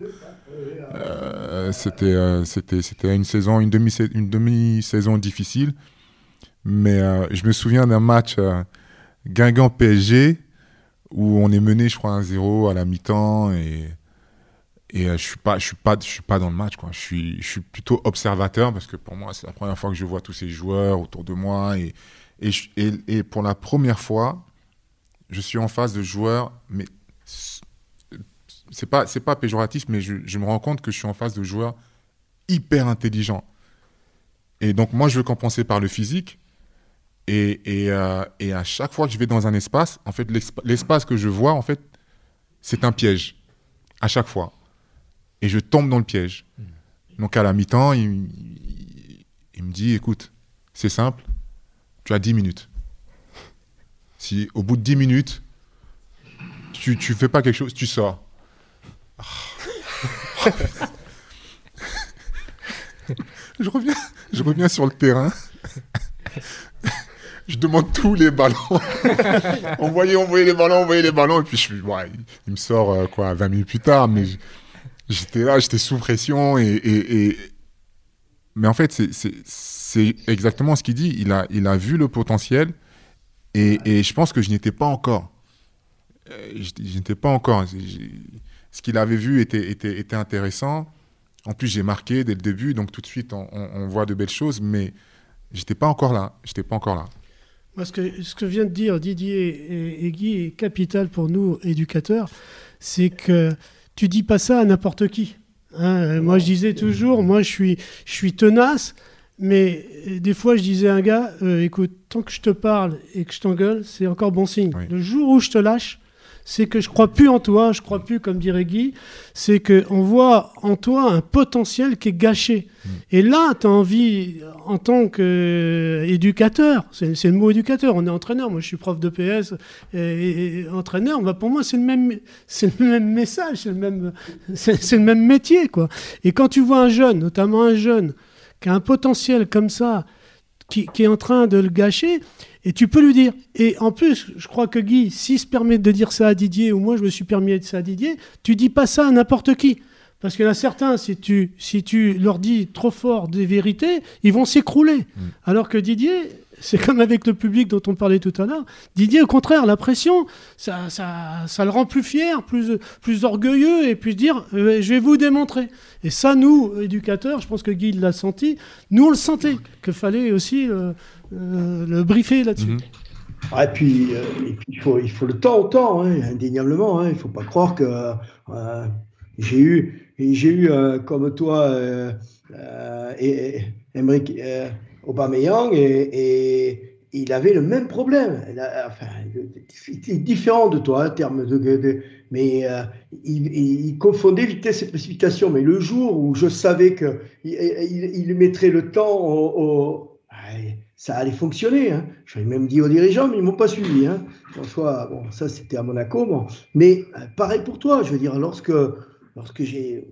Euh, c'était, euh, c'était, une saison, une demi, une demi saison difficile, mais je me souviens d'un match Guingamp PSG où on est mené, je crois, 1-0 à la mi-temps et et euh, je suis pas je suis pas je suis pas dans le match quoi je suis je suis plutôt observateur parce que pour moi c'est la première fois que je vois tous ces joueurs autour de moi et et, et, pour la première fois je suis en face de joueurs mais c'est pas c'est pas péjoratif mais je, me rends compte que je suis en face de joueurs hyper intelligents et donc moi je veux compenser par le physique Et, et, euh, à chaque fois que je vais dans un espace, en fait, l'espace que je vois, en fait, c'est un piège. À chaque fois. Et je tombe dans le piège. Mmh. Donc à la mi-temps, il, il, me dit, écoute, c'est simple, tu as 10 minutes. Si au bout de 10 minutes, tu ne fais pas quelque chose, tu sors. je, reviens, je reviens sur le terrain. je demande tous les ballons. envoyez, envoyez les ballons, envoyez les ballons. Et puis je suis, il me sort euh, quoi, 20 minutes plus tard, mais j'étais là, j'étais sous pression. Et, Mais en fait, c'est exactement ce qu'il dit. Il a, il a vu le potentiel et, et je pense que je n'étais pas encore. Euh, je, n'étais pas encore. Ce qu'il avait vu était, était, était intéressant. En plus, j'ai marqué dès le début, donc tout de suite, on, on voit de belles choses, mais j'étais pas encore là. J'étais pas encore là. Moi, ce que, ce que vient de dire Didier et, Guy est capital pour nous, éducateurs, c'est que tu dis pas ça à n'importe qui. Hein. moi, je disais toujours, moi, je suis, je suis tenace, mais des fois, je disais à un gars, euh, écoute, tant que je te parle et que je t'engueule, c'est encore bon signe. Le jour où je te lâche, c'est que je crois plus en toi, je crois plus, comme dirait Guy, c'est qu'on voit en toi un potentiel qui est gâché. Mm. Et là, tu as envie, en tant qu'éducateur, c'est le mot éducateur, on est entraîneur, moi je suis prof de PS et, entraîneur, bah pour moi c'est le, même, le même message, c'est le, même, le même métier. quoi. Et quand tu vois un jeune, notamment un jeune, qui a un potentiel comme ça, qui, qui est en train de le gâcher, et tu peux lui dire. Et en plus, je crois que Guy, s'il se permet de dire ça à Didier, ou moi je me suis permis de dire ça à Didier, tu dis pas ça à n'importe qui. Parce qu'il y en a certains, si tu, si tu leur dis trop fort des vérités, ils vont s'écrouler. Mm. Alors que Didier, c'est comme avec le public dont on parlait tout à l'heure. Didier, au contraire, la pression, ça, ça, ça, le rend plus fier, plus, plus orgueilleux, et puis dire, euh, je vais vous démontrer. Et ça, nous, éducateurs, je pense que Guy l'a senti, nous on le sentait, qu'il fallait aussi euh, euh, le briefer là-dessus. Mhm. et, puis, il, faut, il faut le temps au temps, hein, indéniablement. Hein. il ne faut pas croire que j'ai eu, j'ai eu comme toi, et, Emmerich, Aubameyang et, il avait le même problème. enfin, il était différent de toi en termes de, mais euh, il, confondait vitesse et précipitation. Mais le jour où je savais que il, mettrait le temps ça allait fonctionner. Hein. J'avais même dit aux dirigeants, mais ils m'ont pas suivi. Hein. François, bon, ça c'était à Monaco. Bon. Mais euh, pareil pour toi, je veux dire, lorsque, lorsque j'ai.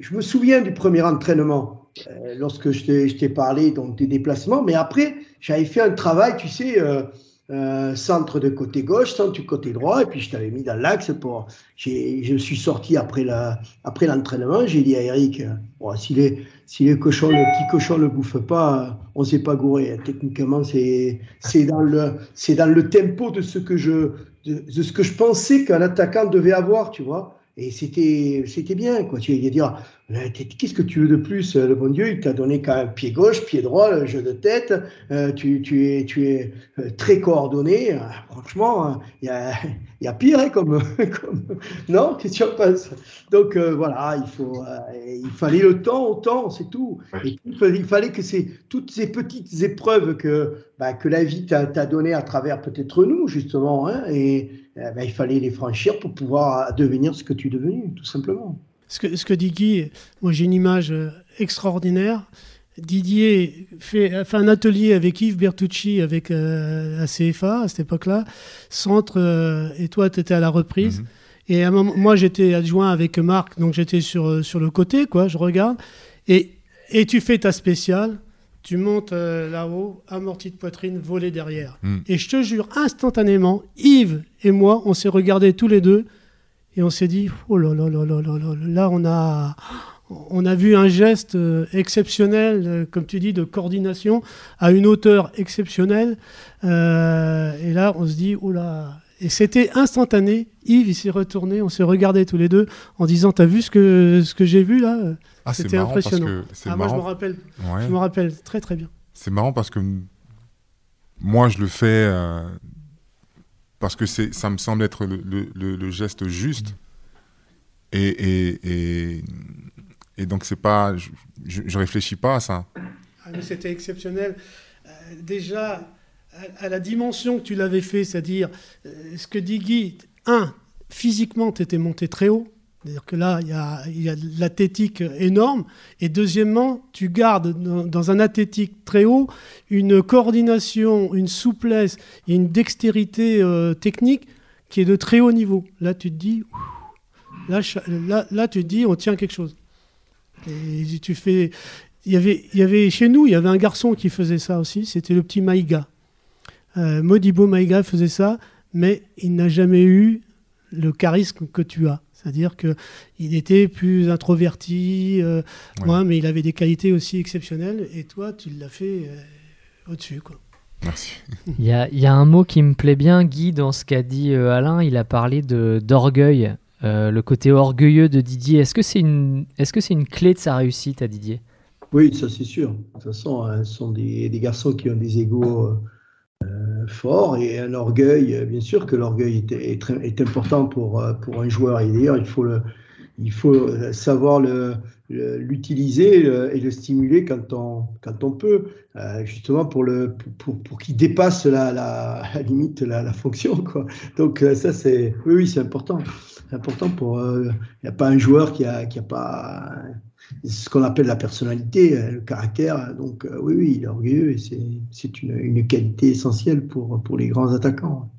Je me souviens du premier entraînement. Euh, lorsque je t'ai parlé donc, des déplacements. Mais après, j'avais fait un travail, tu sais, euh, euh, centre de côté gauche, centre du côté droit, et puis je t'avais mis dans l'axe pour. Je suis sorti après la après l'entraînement. J'ai dit à Eric, bon, si les si les cochons, le petit cochon ne bouffe pas, on ne s'est pas gouré. Techniquement, c'est dans le dans le tempo de ce que je de ce que je pensais qu'un attaquant devait avoir, tu vois. Et c'était, c'était bien, quoi. Tu vas dire, qu'est-ce que tu veux de plus Le bon Dieu, il t'a donné quand même pied gauche, pied droit, le jeu de tête. Euh, tu, tu, es, tu es euh, très coordonné. Euh, franchement, il y a, y a pire, hein, comme, comme, Non, qu'est-ce que tu en penses Donc voilà, il, faut, il fallait le temps au temps, c'est tout. Et il fallait que c'est toutes ces petites épreuves que, bah, que la vie t'a, t'a donné à travers peut-être nous, justement, hein, et ben, il fallait les franchir pour pouvoir devenir ce que tu es devenu, tout simplement. Ce que, ce que dit Guy, moi j'ai une image euh, extraordinaire. Didier fait, fait, un atelier avec Yves Bertucci avec euh, la CFA à cette époque-là, centre, euh, et toi tu étais à la reprise. Mhm. Et à un moment, moi j'étais adjoint avec Marc, donc j'étais sur, sur le côté, quoi, je regarde. Et, et tu fais ta spéciale, tu montes euh, là-haut, amorti de poitrine, volé derrière. Hmm. Et je te jure, instantanément, Yves et moi, on s'est regardés tous les deux et on s'est dit, oh là là là là là là, là on a, on a vu un geste euh, exceptionnel, euh, comme tu dis, de coordination à une hauteur exceptionnelle. et là, on se dit, oh là, et c'était instantané. Yves, il s'est retourné, on s'est regardés tous les deux en disant T'as vu ce que, ce que j'ai vu là? Ah, C'était impressionnant. Ah, moi, je me rappelle. Je me rappelle très très bien. C'est marrant parce que moi, je le fais euh, parce que ça me semble être le, le, geste juste. Et, et, et, et donc, c'est pas. Je, je, réfléchis pas à ça. Ah, mais c'était exceptionnel. Euh, déjà à, la dimension que tu l'avais fait, c'est-à-dire euh, ce que dit Guy, un, physiquement, tu étais monté très haut. C'est-à-dire que là, il y a, de l'athétique énorme. Et deuxièmement, tu gardes dans, un athétique très haut une coordination, une souplesse et une dextérité euh, technique qui est de très haut niveau. Là, tu te dis, là, tu te dis, on tient quelque chose. Et tu fais. Il y, il y avait chez nous, il y avait un garçon qui faisait ça aussi, c'était le petit Maïga. Euh, Modibo Maïga faisait ça, mais il n'a jamais eu le charisme que tu as. C'est-à-dire qu'il était plus introverti, euh, mais il avait des qualités aussi exceptionnelles. Et toi, tu l'as fait euh, au-dessus. Quoi. Merci. Il y, a, un mot qui me plaît bien, Guy, dans ce qu'a dit euh, Alain. Il a parlé d'orgueil, le côté orgueilleux de Didier. Est-ce que c'est une, est -ce une clé de sa réussite à Didier? Oui, ça c'est sûr. De toute façon, hein, ce sont des, des, garçons qui ont des égaux fort et un orgueil, euh, bien sûr que l'orgueil est, est, important pour, euh, pour un joueur. Et d'ailleurs, il faut, le, il faut euh, savoir l'utiliser et le stimuler quand on, quand on peut, justement pour, le, pour, pour qu'il dépasse la, la, limite la, la, fonction. Quoi. Donc ça, c'est oui, important. Important pour... Il n'y a pas un joueur qui n'a qui a pas ce qu'on appelle la personnalité, euh, le caractère. Donc euh, oui, oui, il est orgueilleux et c'est une, une, qualité essentielle pour, pour les grands attaquants.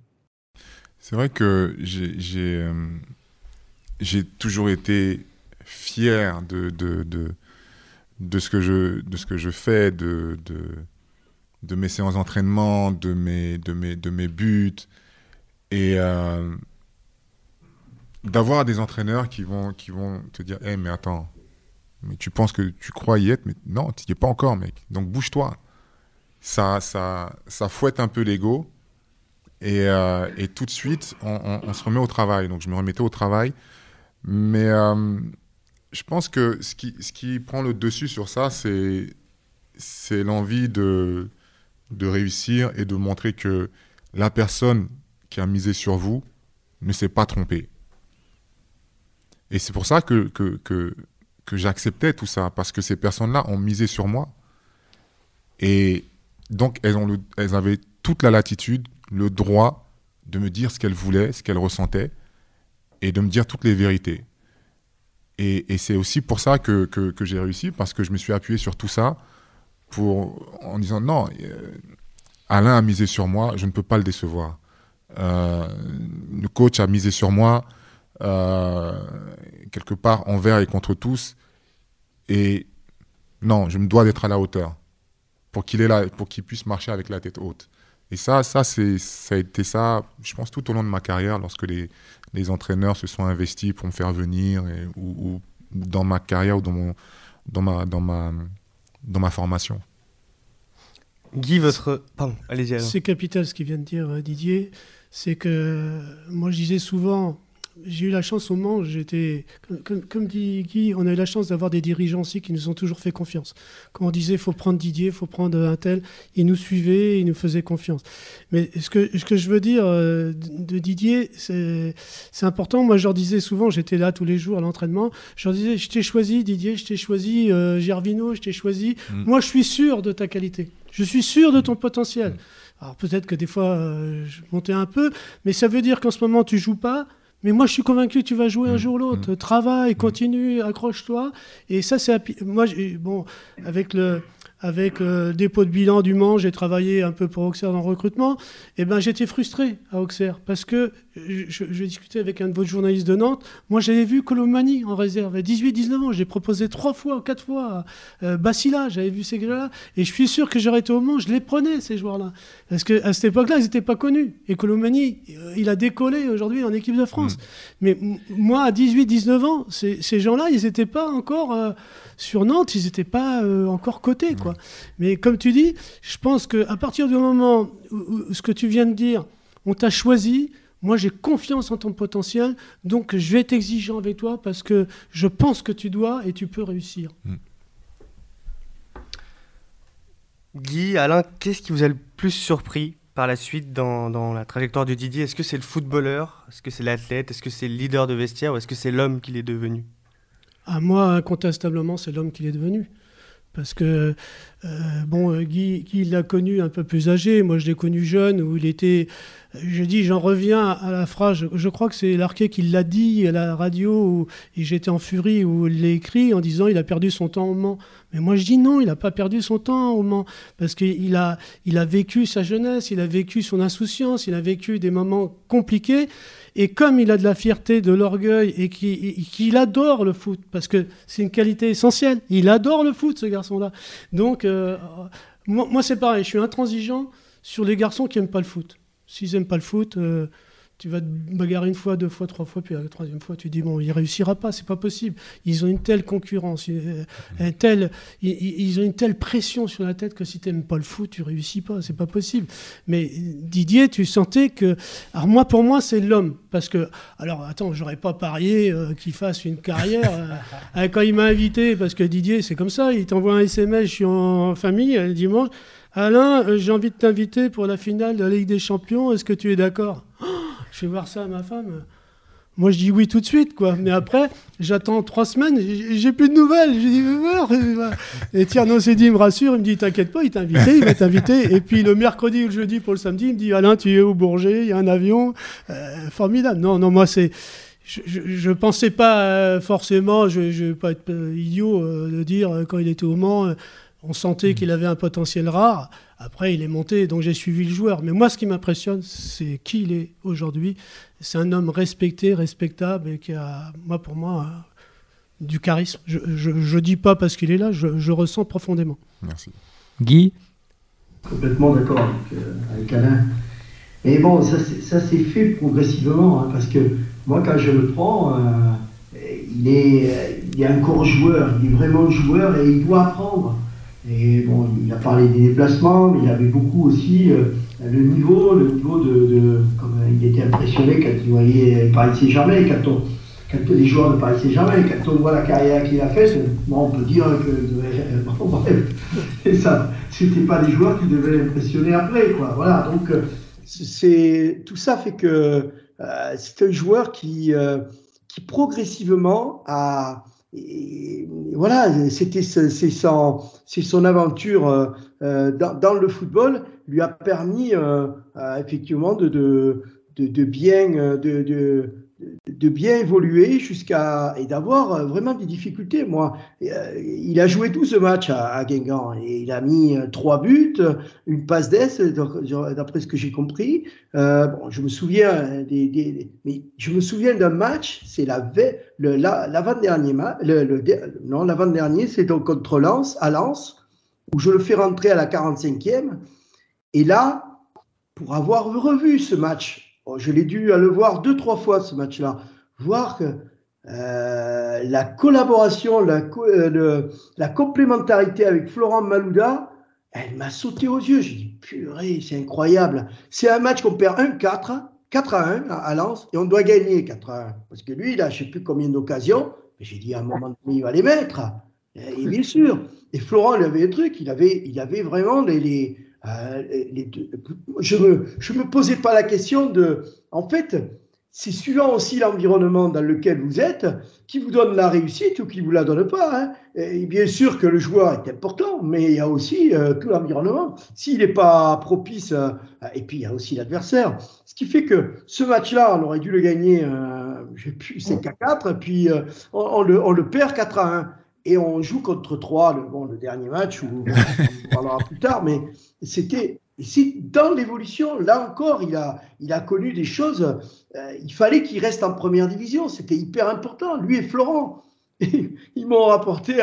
C'est vrai que j'ai euh, toujours été fier de, de, de, ce, que je, de ce que je fais, de, de, de mes séances d'entraînement, de mes, de, mes, de mes buts. Et d'avoir des entraîneurs qui vont, qui vont te dire hey, mais attends, mais tu penses que tu crois y être, mais non, tu n'y es pas encore, mec. Donc bouge-toi. Ça, ça, ça fouette un peu l'ego. Et, euh, et, tout de suite, on, se remet au travail. Donc je me remettais au travail. Mais euh, je pense que ce qui, ce qui prend le dessus sur ça, c'est, l'envie de, de réussir et de montrer que la personne qui a misé sur vous ne s'est pas trompée. Et c'est pour ça que, que que j'acceptais tout ça, parce que ces personnes-là ont misé sur moi. Et donc, elles, ont elles avaient toute la latitude, le droit de me dire ce qu'elles voulaient, ce qu'elles ressentaient, et de me dire toutes les vérités. Et, c'est aussi pour ça que, que, j'ai réussi, parce que je me suis appuyé sur tout ça pour, en disant non, euh, Alain a misé sur moi, je ne peux pas le décevoir. Euh, le coach a misé sur moi, quelque part envers et contre tous. Et non, je me dois d'être à la hauteur pour qu'il est là, pour qu'il puisse marcher avec la tête haute. Et ça, ça, c'est, ça a été ça, je pense, tout au long de ma carrière, lorsque les, les entraîneurs se sont investis pour me faire venir, ou, dans ma carrière, ou dans, mon, dans, ma, dans, ma, dans ma formation. Guy, votre. Pardon, allez-y. C'est capital ce qu'il vient de dire euh, Didier. C'est que moi, je disais souvent, j'ai eu la chance au Mans, j'étais, comme, dit Guy, on a eu la chance d'avoir des dirigeants aussi qui nous ont toujours fait confiance. Quand on disait il faut prendre Didier, il faut prendre un tel, ils nous suivaient, ils nous faisaient confiance. Mais ce que, ce que je veux dire euh, de Didier, c'est important. Moi, je leur disais souvent, j'étais là tous les jours à l'entraînement, je leur disais je t'ai choisi Didier, je t'ai choisi euh, Gervino, je t'ai choisi. Mm. Moi, je suis sûr de ta qualité. Je suis sûr de ton potentiel. Mm. Alors peut-être que des fois, euh, je montais un peu, mais ça veut dire qu'en ce moment, tu joues pas mais moi, je suis convaincu que tu vas jouer un mmh. jour ou l'autre. Mmh. Travaille, mmh. continue, accroche-toi. Et ça, c'est. Moi, bon, avec le avec euh, dépôt de bilan du Mans, j'ai travaillé un peu pour Auxerre dans le recrutement, et eh ben j'étais frustré à Auxerre parce que je, discutais avec un de vos journalistes de Nantes. Moi, j'avais vu Colomani en réserve à 18-19 ans. J'ai proposé trois fois, quatre fois euh, Bassila. J'avais vu ces gars-là, et je suis sûr que j'aurais été au Mans, je les prenais ces joueurs-là, parce que à cette époque-là, ils n'étaient pas connus. Et Colomani, euh, il a décollé aujourd'hui en équipe de France. Mais moi, à 18-19 ans, ces gens-là, ils n'étaient pas encore sur Nantes, ils n'étaient pas euh, encore cotés. Quoi. Mais comme tu dis, je pense qu'à partir du moment où, ce que tu viens de dire, on t'a choisi, moi j'ai confiance en ton potentiel, donc je vais être exigeant avec toi parce que je pense que tu dois et tu peux réussir. Mm. Guy, Alain, qu'est-ce qui vous a le plus surpris par la suite dans, dans la trajectoire de Didier? Est-ce que c'est le footballeur? Est-ce que c'est l'athlète? Est-ce que c'est le leader de vestiaire? Ou est-ce que c'est l'homme qu'il est devenu? À moi, incontestablement, c'est l'homme qu'il est devenu. Parce que, bon, Guy, Guy l'a connu un peu plus âgé, moi je l'ai connu jeune, où il était je dis, j'en reviens à la phrase, je, crois que c'est Larquet qui l'a dit à la radio, où, j'étais en furie, où il l'a écrit en disant il a perdu son temps au Mans. Mais moi je dis non, il n'a pas perdu son temps au Mans, parce qu'il a, il a vécu sa jeunesse, il a vécu son insouciance, il a vécu des moments compliqués. Et comme il a de la fierté, de l'orgueil, et qu'il adore le foot, parce que c'est une qualité essentielle, il adore le foot, ce garçon-là. Donc, euh, moi, c'est pareil, je suis intransigeant sur les garçons qui n'aiment pas le foot. S'ils n'aiment pas le foot, euh, tu vas te bagarrer une fois, deux fois, trois fois, puis la troisième fois, tu dis bon, il réussira pas, c'est pas possible. Ils ont une telle concurrence, euh, un tel, ils, ont une telle pression sur la tête que si tu n'aimes pas le foot, tu réussis pas, c'est pas possible. Mais Didier, tu sentais que, alors moi, pour moi, c'est l'homme, parce que, alors attends, j'aurais pas parié euh, qu'il fasse une carrière quand il m'a invité, parce que Didier, c'est comme ça, il t'envoie un SMS, je suis en famille le dimanche. Alain, euh, j'ai envie de t'inviter pour la finale de la Ligue des Champions. Est-ce que tu es d'accord? Je vais voir ça à ma femme. Moi, je dis oui tout de suite, quoi. Mais après, j'attends trois semaines, j'ai plus de nouvelles. Je dis, voir. Et Tierno s'est dit, il me rassure, il me dit, t'inquiète pas, il t'a invité, il va t'inviter. Et puis le mercredi ou le jeudi pour le samedi, il me dit, Alain, tu es au Bourget, il y a un avion. Euh, formidable. Non, non, moi, c'est. Je ne pensais pas euh, forcément, je ne vais pas être idiot de dire quand il était au Mans, on sentait qu'il avait un potentiel rare. Après, il est monté, donc j'ai suivi le joueur. Mais moi, ce qui m'impressionne, c'est qui il est aujourd'hui. C'est un homme respecté, respectable, et qui a, moi, pour moi, du charisme. Je ne dis pas parce qu'il est là, je, ressens profondément. Merci. Guy? Complètement d'accord avec, euh, Alain. Et bon, ça, s'est fait progressivement, hein, parce que moi, quand je le prends, euh, il, est, il est encore joueur, il est vraiment joueur et il doit apprendre. Et bon, il a parlé des déplacements, mais il avait beaucoup aussi euh, le niveau, le niveau de, comme il était impressionné quand il voyait Paris Saint-Germain, quand on, quand les joueurs de Paris Saint-Germain, quand on voit la carrière qu'il a faite, bon, on peut dire que bon, bref, ça, c'était pas des joueurs qui devaient impressionner après, quoi. Voilà, donc euh, c'est tout ça fait que euh, c'est un joueur qui, qui progressivement a et voilà, c'était c'est son, son aventure euh, euh, dans, dans, le football lui a permis euh, effectivement de, de, de, de bien de, de bien évoluer jusqu'à et d'avoir euh, vraiment des difficultés. Moi, euh, il a joué 12 matchs à, à Guingamp et il a mis euh, trois buts, une passe d'ess, d'après ce que j'ai compris. Bon, je me souviens des, mais je me souviens d'un match, c'est la l'avant-dernier match, le, le, non l'avant-dernier, c'est contre Lens à Lens où je le fais rentrer à la 45e et là pour avoir revu ce match je l'ai dû le voir deux, trois fois ce match-là. Voir que euh, la collaboration, la, euh, la, complémentarité avec Florent Malouda, elle m'a sauté aux yeux. J'ai dit, purée, c'est incroyable. C'est un match qu'on perd 1-4, 4 à 1 à Lens, et on doit gagner 4 à 1. Parce que lui, il a je ne sais plus combien d'occasions, mais j'ai dit à un moment donné, il va les mettre. Et bien sûr. Et Florent, il avait des trucs, il avait, il avait vraiment les, euh, je ne me, je me posais pas la question de. En fait, c'est suivant aussi l'environnement dans lequel vous êtes qui vous donne la réussite ou qui vous la donne pas. Hein. Et bien sûr que le joueur est important, mais il y a aussi euh, tout l'environnement. S'il n'est pas propice, euh, et puis il y a aussi l'adversaire. Ce qui fait que ce match-là, on aurait dû le gagner, euh, je sais plus, c'est 4 puis on, on, le, on, le, perd 4 à 1 et on joue contre 3, le, bon, le dernier match, où on parlera plus tard, mais c'était dans l'évolution, là encore, il a, il a connu des choses. Euh, il fallait qu'il reste en première division, c'était hyper important. Lui et Florent, ils m'ont rapporté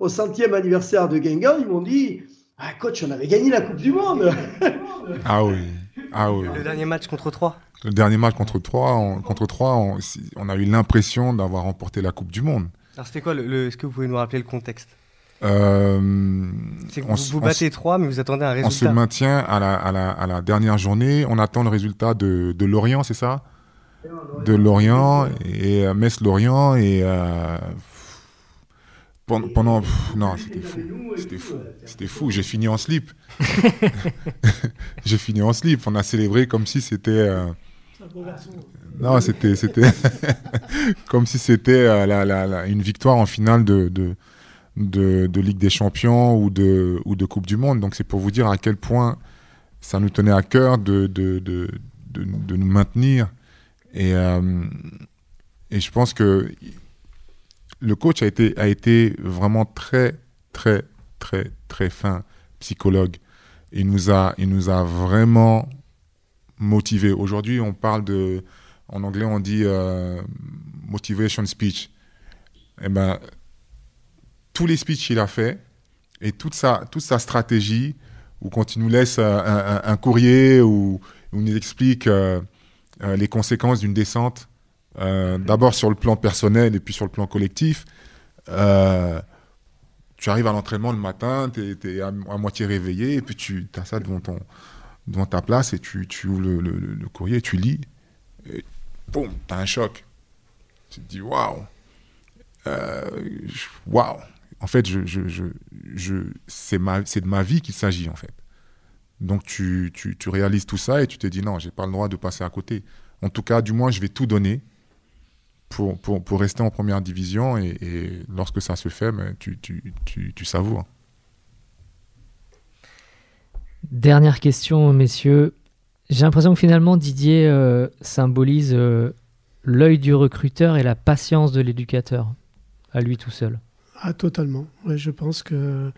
au centième anniversaire de Guingamp, ils m'ont dit ah, Coach, on avait gagné la Coupe du Monde Ah oui, ah oui. Le dernier match contre 3 Le dernier match contre 3, on, contre 3 on, on a eu l'impression d'avoir remporté la Coupe du Monde. Alors c'était quoi le, Est-ce que vous pouvez nous rappeler le contexte? Euh, c'est que vous vous battez 3, mais vous attendez un résultat. On se maintient à la, à la, à la dernière journée. On attend le résultat de, de Lorient, c'est ça? De Lorient et euh, Metz-Lorient. Et euh, pendant. non, c'était fou. C'était fou. C'était fou. J'ai fini en slip. J'ai fini en slip. On a célébré comme si c'était. Non, c'était, c'était comme si c'était euh, la, la, une victoire en finale de, de, de, Ligue des Champions ou de, ou de Coupe du Monde. Donc c'est pour vous dire à quel point ça nous tenait à cœur de, de nous maintenir. Et, euh, et je pense que le coach a été, a été vraiment très, très, très, très fin psychologue. Il nous a, il nous a vraiment motivés. Aujourd'hui, on parle de, en anglais, on dit euh, motivation speech. Eh ben, tous les speeches qu'il a fait et toute sa, toute sa stratégie, ou quand il nous laisse un, courrier ou il nous explique euh, euh, les conséquences d'une descente, d'abord sur le plan personnel et puis sur le plan collectif, tu arrives à l'entraînement le matin, tu es, à, moitié réveillé, et puis tu as ça devant, ton, devant ta place, et tu, ouvres le, le, courrier, tu lis, et boum, tu as un choc. Tu te dis, waouh, euh, waouh. En fait, c'est de ma vie qu'il s'agit, en fait. Donc tu, réalises tout ça et tu te dis, non, j'ai pas le droit de passer à côté. En tout cas, du moins, je vais tout donner pour, rester en première division et, lorsque ça se fait, ben, tu, tu, tu, savoures. Dernière question, messieurs. J'ai l'impression que finalement Didier euh, symbolise euh, l'œil du recruteur et la patience de l'éducateur, à lui tout seul. Ah, totalement. Je pense que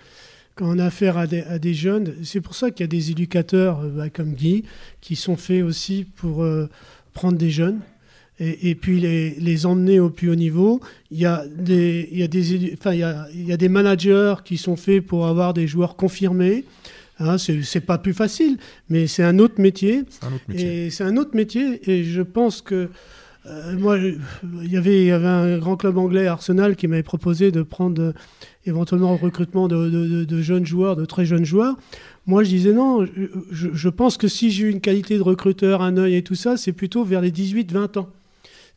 quand on a affaire à des, jeunes, c'est pour ça qu'il y a des éducateurs euh, bah, comme Guy qui sont faits aussi pour prendre des jeunes et, puis les, emmener au plus haut niveau. Il y a des managers qui sont faits pour avoir des joueurs confirmés. Hein, c'est pas plus facile, mais c'est un autre métier. Et c'est un autre métier. Et je pense que euh, moi, il y, avait, il y avait un grand club anglais, Arsenal, qui m'avait proposé de prendre euh, éventuellement le recrutement de, de, de, jeunes joueurs, de très jeunes joueurs. Moi, je disais non, je, je pense que si j'ai une qualité de recruteur, un œil et tout ça, c'est plutôt vers les 18-20 ans.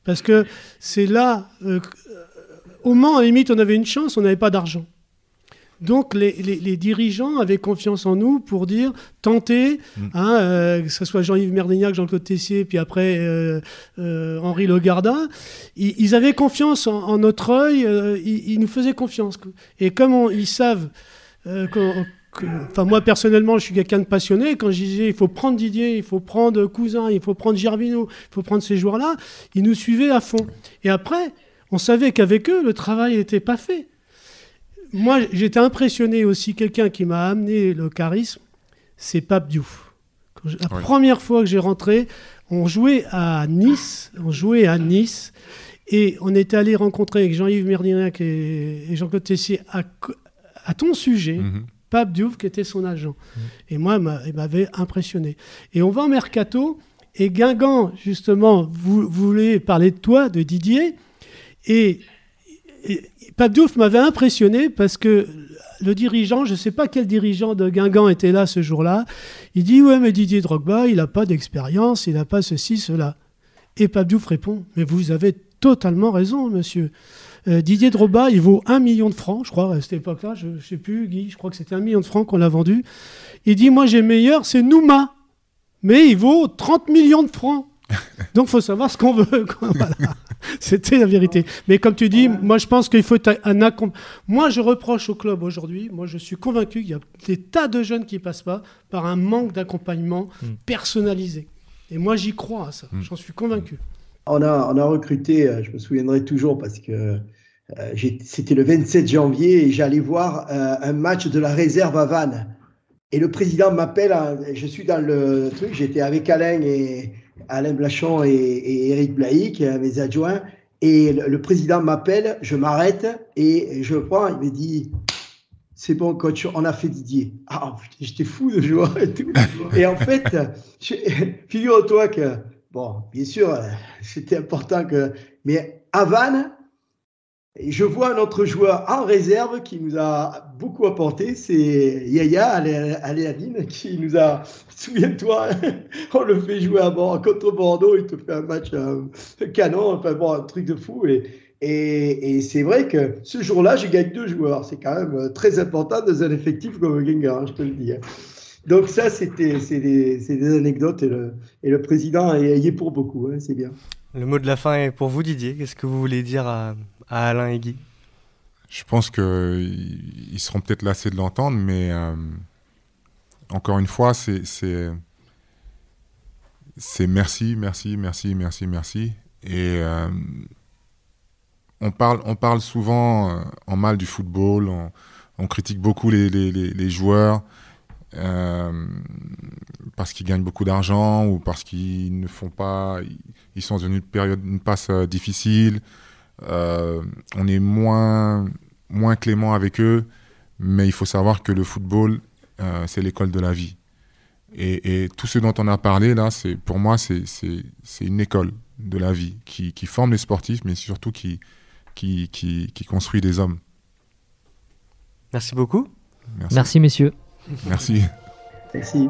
Parce que c'est là, euh, au Mans, à la limite, on avait une chance, on n'avait pas d'argent. Donc les, les, dirigeants avaient confiance en nous pour dire, tenter, mm. hein, euh, que ce soit Jean-Yves Merdignac, Jean-Claude Tessier, puis après euh, Henri Legardin, ils, ils, avaient confiance en, notre œil, ils, ils, nous faisaient confiance. Et comme ils savent enfin moi personnellement, je suis quelqu'un de passionné. Quand je disais il faut prendre Didier, il faut prendre Cousin, il faut prendre Gervino, il faut prendre ces joueurs-là, ils nous suivaient à fond. Et après, on savait qu'avec eux, le travail n'était pas fait. Moi, j'étais impressionné aussi. Quelqu'un qui m'a amené le charisme, c'est Pape Diouf. la première fois que j'ai rentré, on jouait à Nice, on jouait à Nice, et on était allé rencontrer avec Jean-Yves Merdinac et, Jean-Claude Tessier à, ton sujet. Mhm. Pape Diouf qui était son agent. Mm. Et moi, il m'avait impressionné. Et on va en mercato, et Guingamp, justement, vous, voulez parler de toi, de Didier, et, Pape Diouf m'avait impressionné parce que le dirigeant, je ne sais pas quel dirigeant de Guingamp était là ce jour-là, il dit Ouais, mais Didier Drogba, il n'a pas d'expérience, il n'a pas ceci, cela. Et Pape Diouf répond Mais vous avez totalement raison, monsieur. Euh, Didier Droba, il vaut un million de francs, je crois, à cette époque-là, je ne sais plus, Guy, je crois que c'était un million de francs qu'on l'a vendu. Il dit, moi j'ai meilleur, c'est Nouma, mais il vaut 30 millions de francs. Donc, il faut savoir ce qu'on veut. C'était la vérité. Mais comme tu dis, moi, je pense qu'il faut un accompagnement. Moi, je reproche au club aujourd'hui, moi, je suis convaincu qu'il y a des tas de jeunes qui ne passent pas par un manque d'accompagnement hmm. personnalisé. Et moi, j'y crois à ça. Hmm. J'en suis convaincu. On a, on a recruté, euh, je me souviendrai toujours parce que euh, c'était le 27 janvier et j'allais voir euh, un match de la réserve à Vannes. Et le président m'appelle, hein, je suis dans le truc, j'étais avec Alain et Alain Blachon et, et Eric Blaïc, mes adjoints, et le, président m'appelle, je m'arrête et je prends, il me dit c'est bon coach, on a fait Didier. Ah, j'étais fou de jouer et tout. Et en fait, figure-toi que, bon, bien sûr, c'était important que, mais à Vannes, je vois un autre joueur en réserve qui nous a beaucoup apporté, c'est Yaya Aléadine qui nous a, souviens-toi, on le fait jouer à bord, contre Bordeaux, il te fait un match euh, canon, enfin bon, un truc de fou. Et, c'est vrai que ce jour-là, j'ai gagné deux joueurs. C'est quand même euh, très important dans un effectif comme Gengar, hein, je te le dis. Hein. Donc ça, c'était, c'est des, anecdotes et le, et le président y est pour beaucoup, hein, c'est bien. Le mot de la fin est pour vous, Didier. Qu'est-ce que vous voulez dire à, Alain et Guy je pense qu'ils ils seront peut-être lassés de l'entendre, mais euh, encore une fois, c'est merci, merci, merci, merci, merci. Et euh, on, parle, souvent euh, en mal du football, on, critique beaucoup les, joueurs parce qu'ils gagnent beaucoup d'argent ou parce qu'ils ne font pas, ils sont dans une période, une passe difficile. On est moins, moins clément avec eux, mais il faut savoir que le football, c'est l'école de la vie. Et, tout ce dont on a parlé là, c'est pour moi, c'est une école de la vie qui, qui, forme les sportifs, mais surtout qui, qui, qui, qui construit des hommes. Merci beaucoup. Merci, Merci messieurs. Merci. Merci.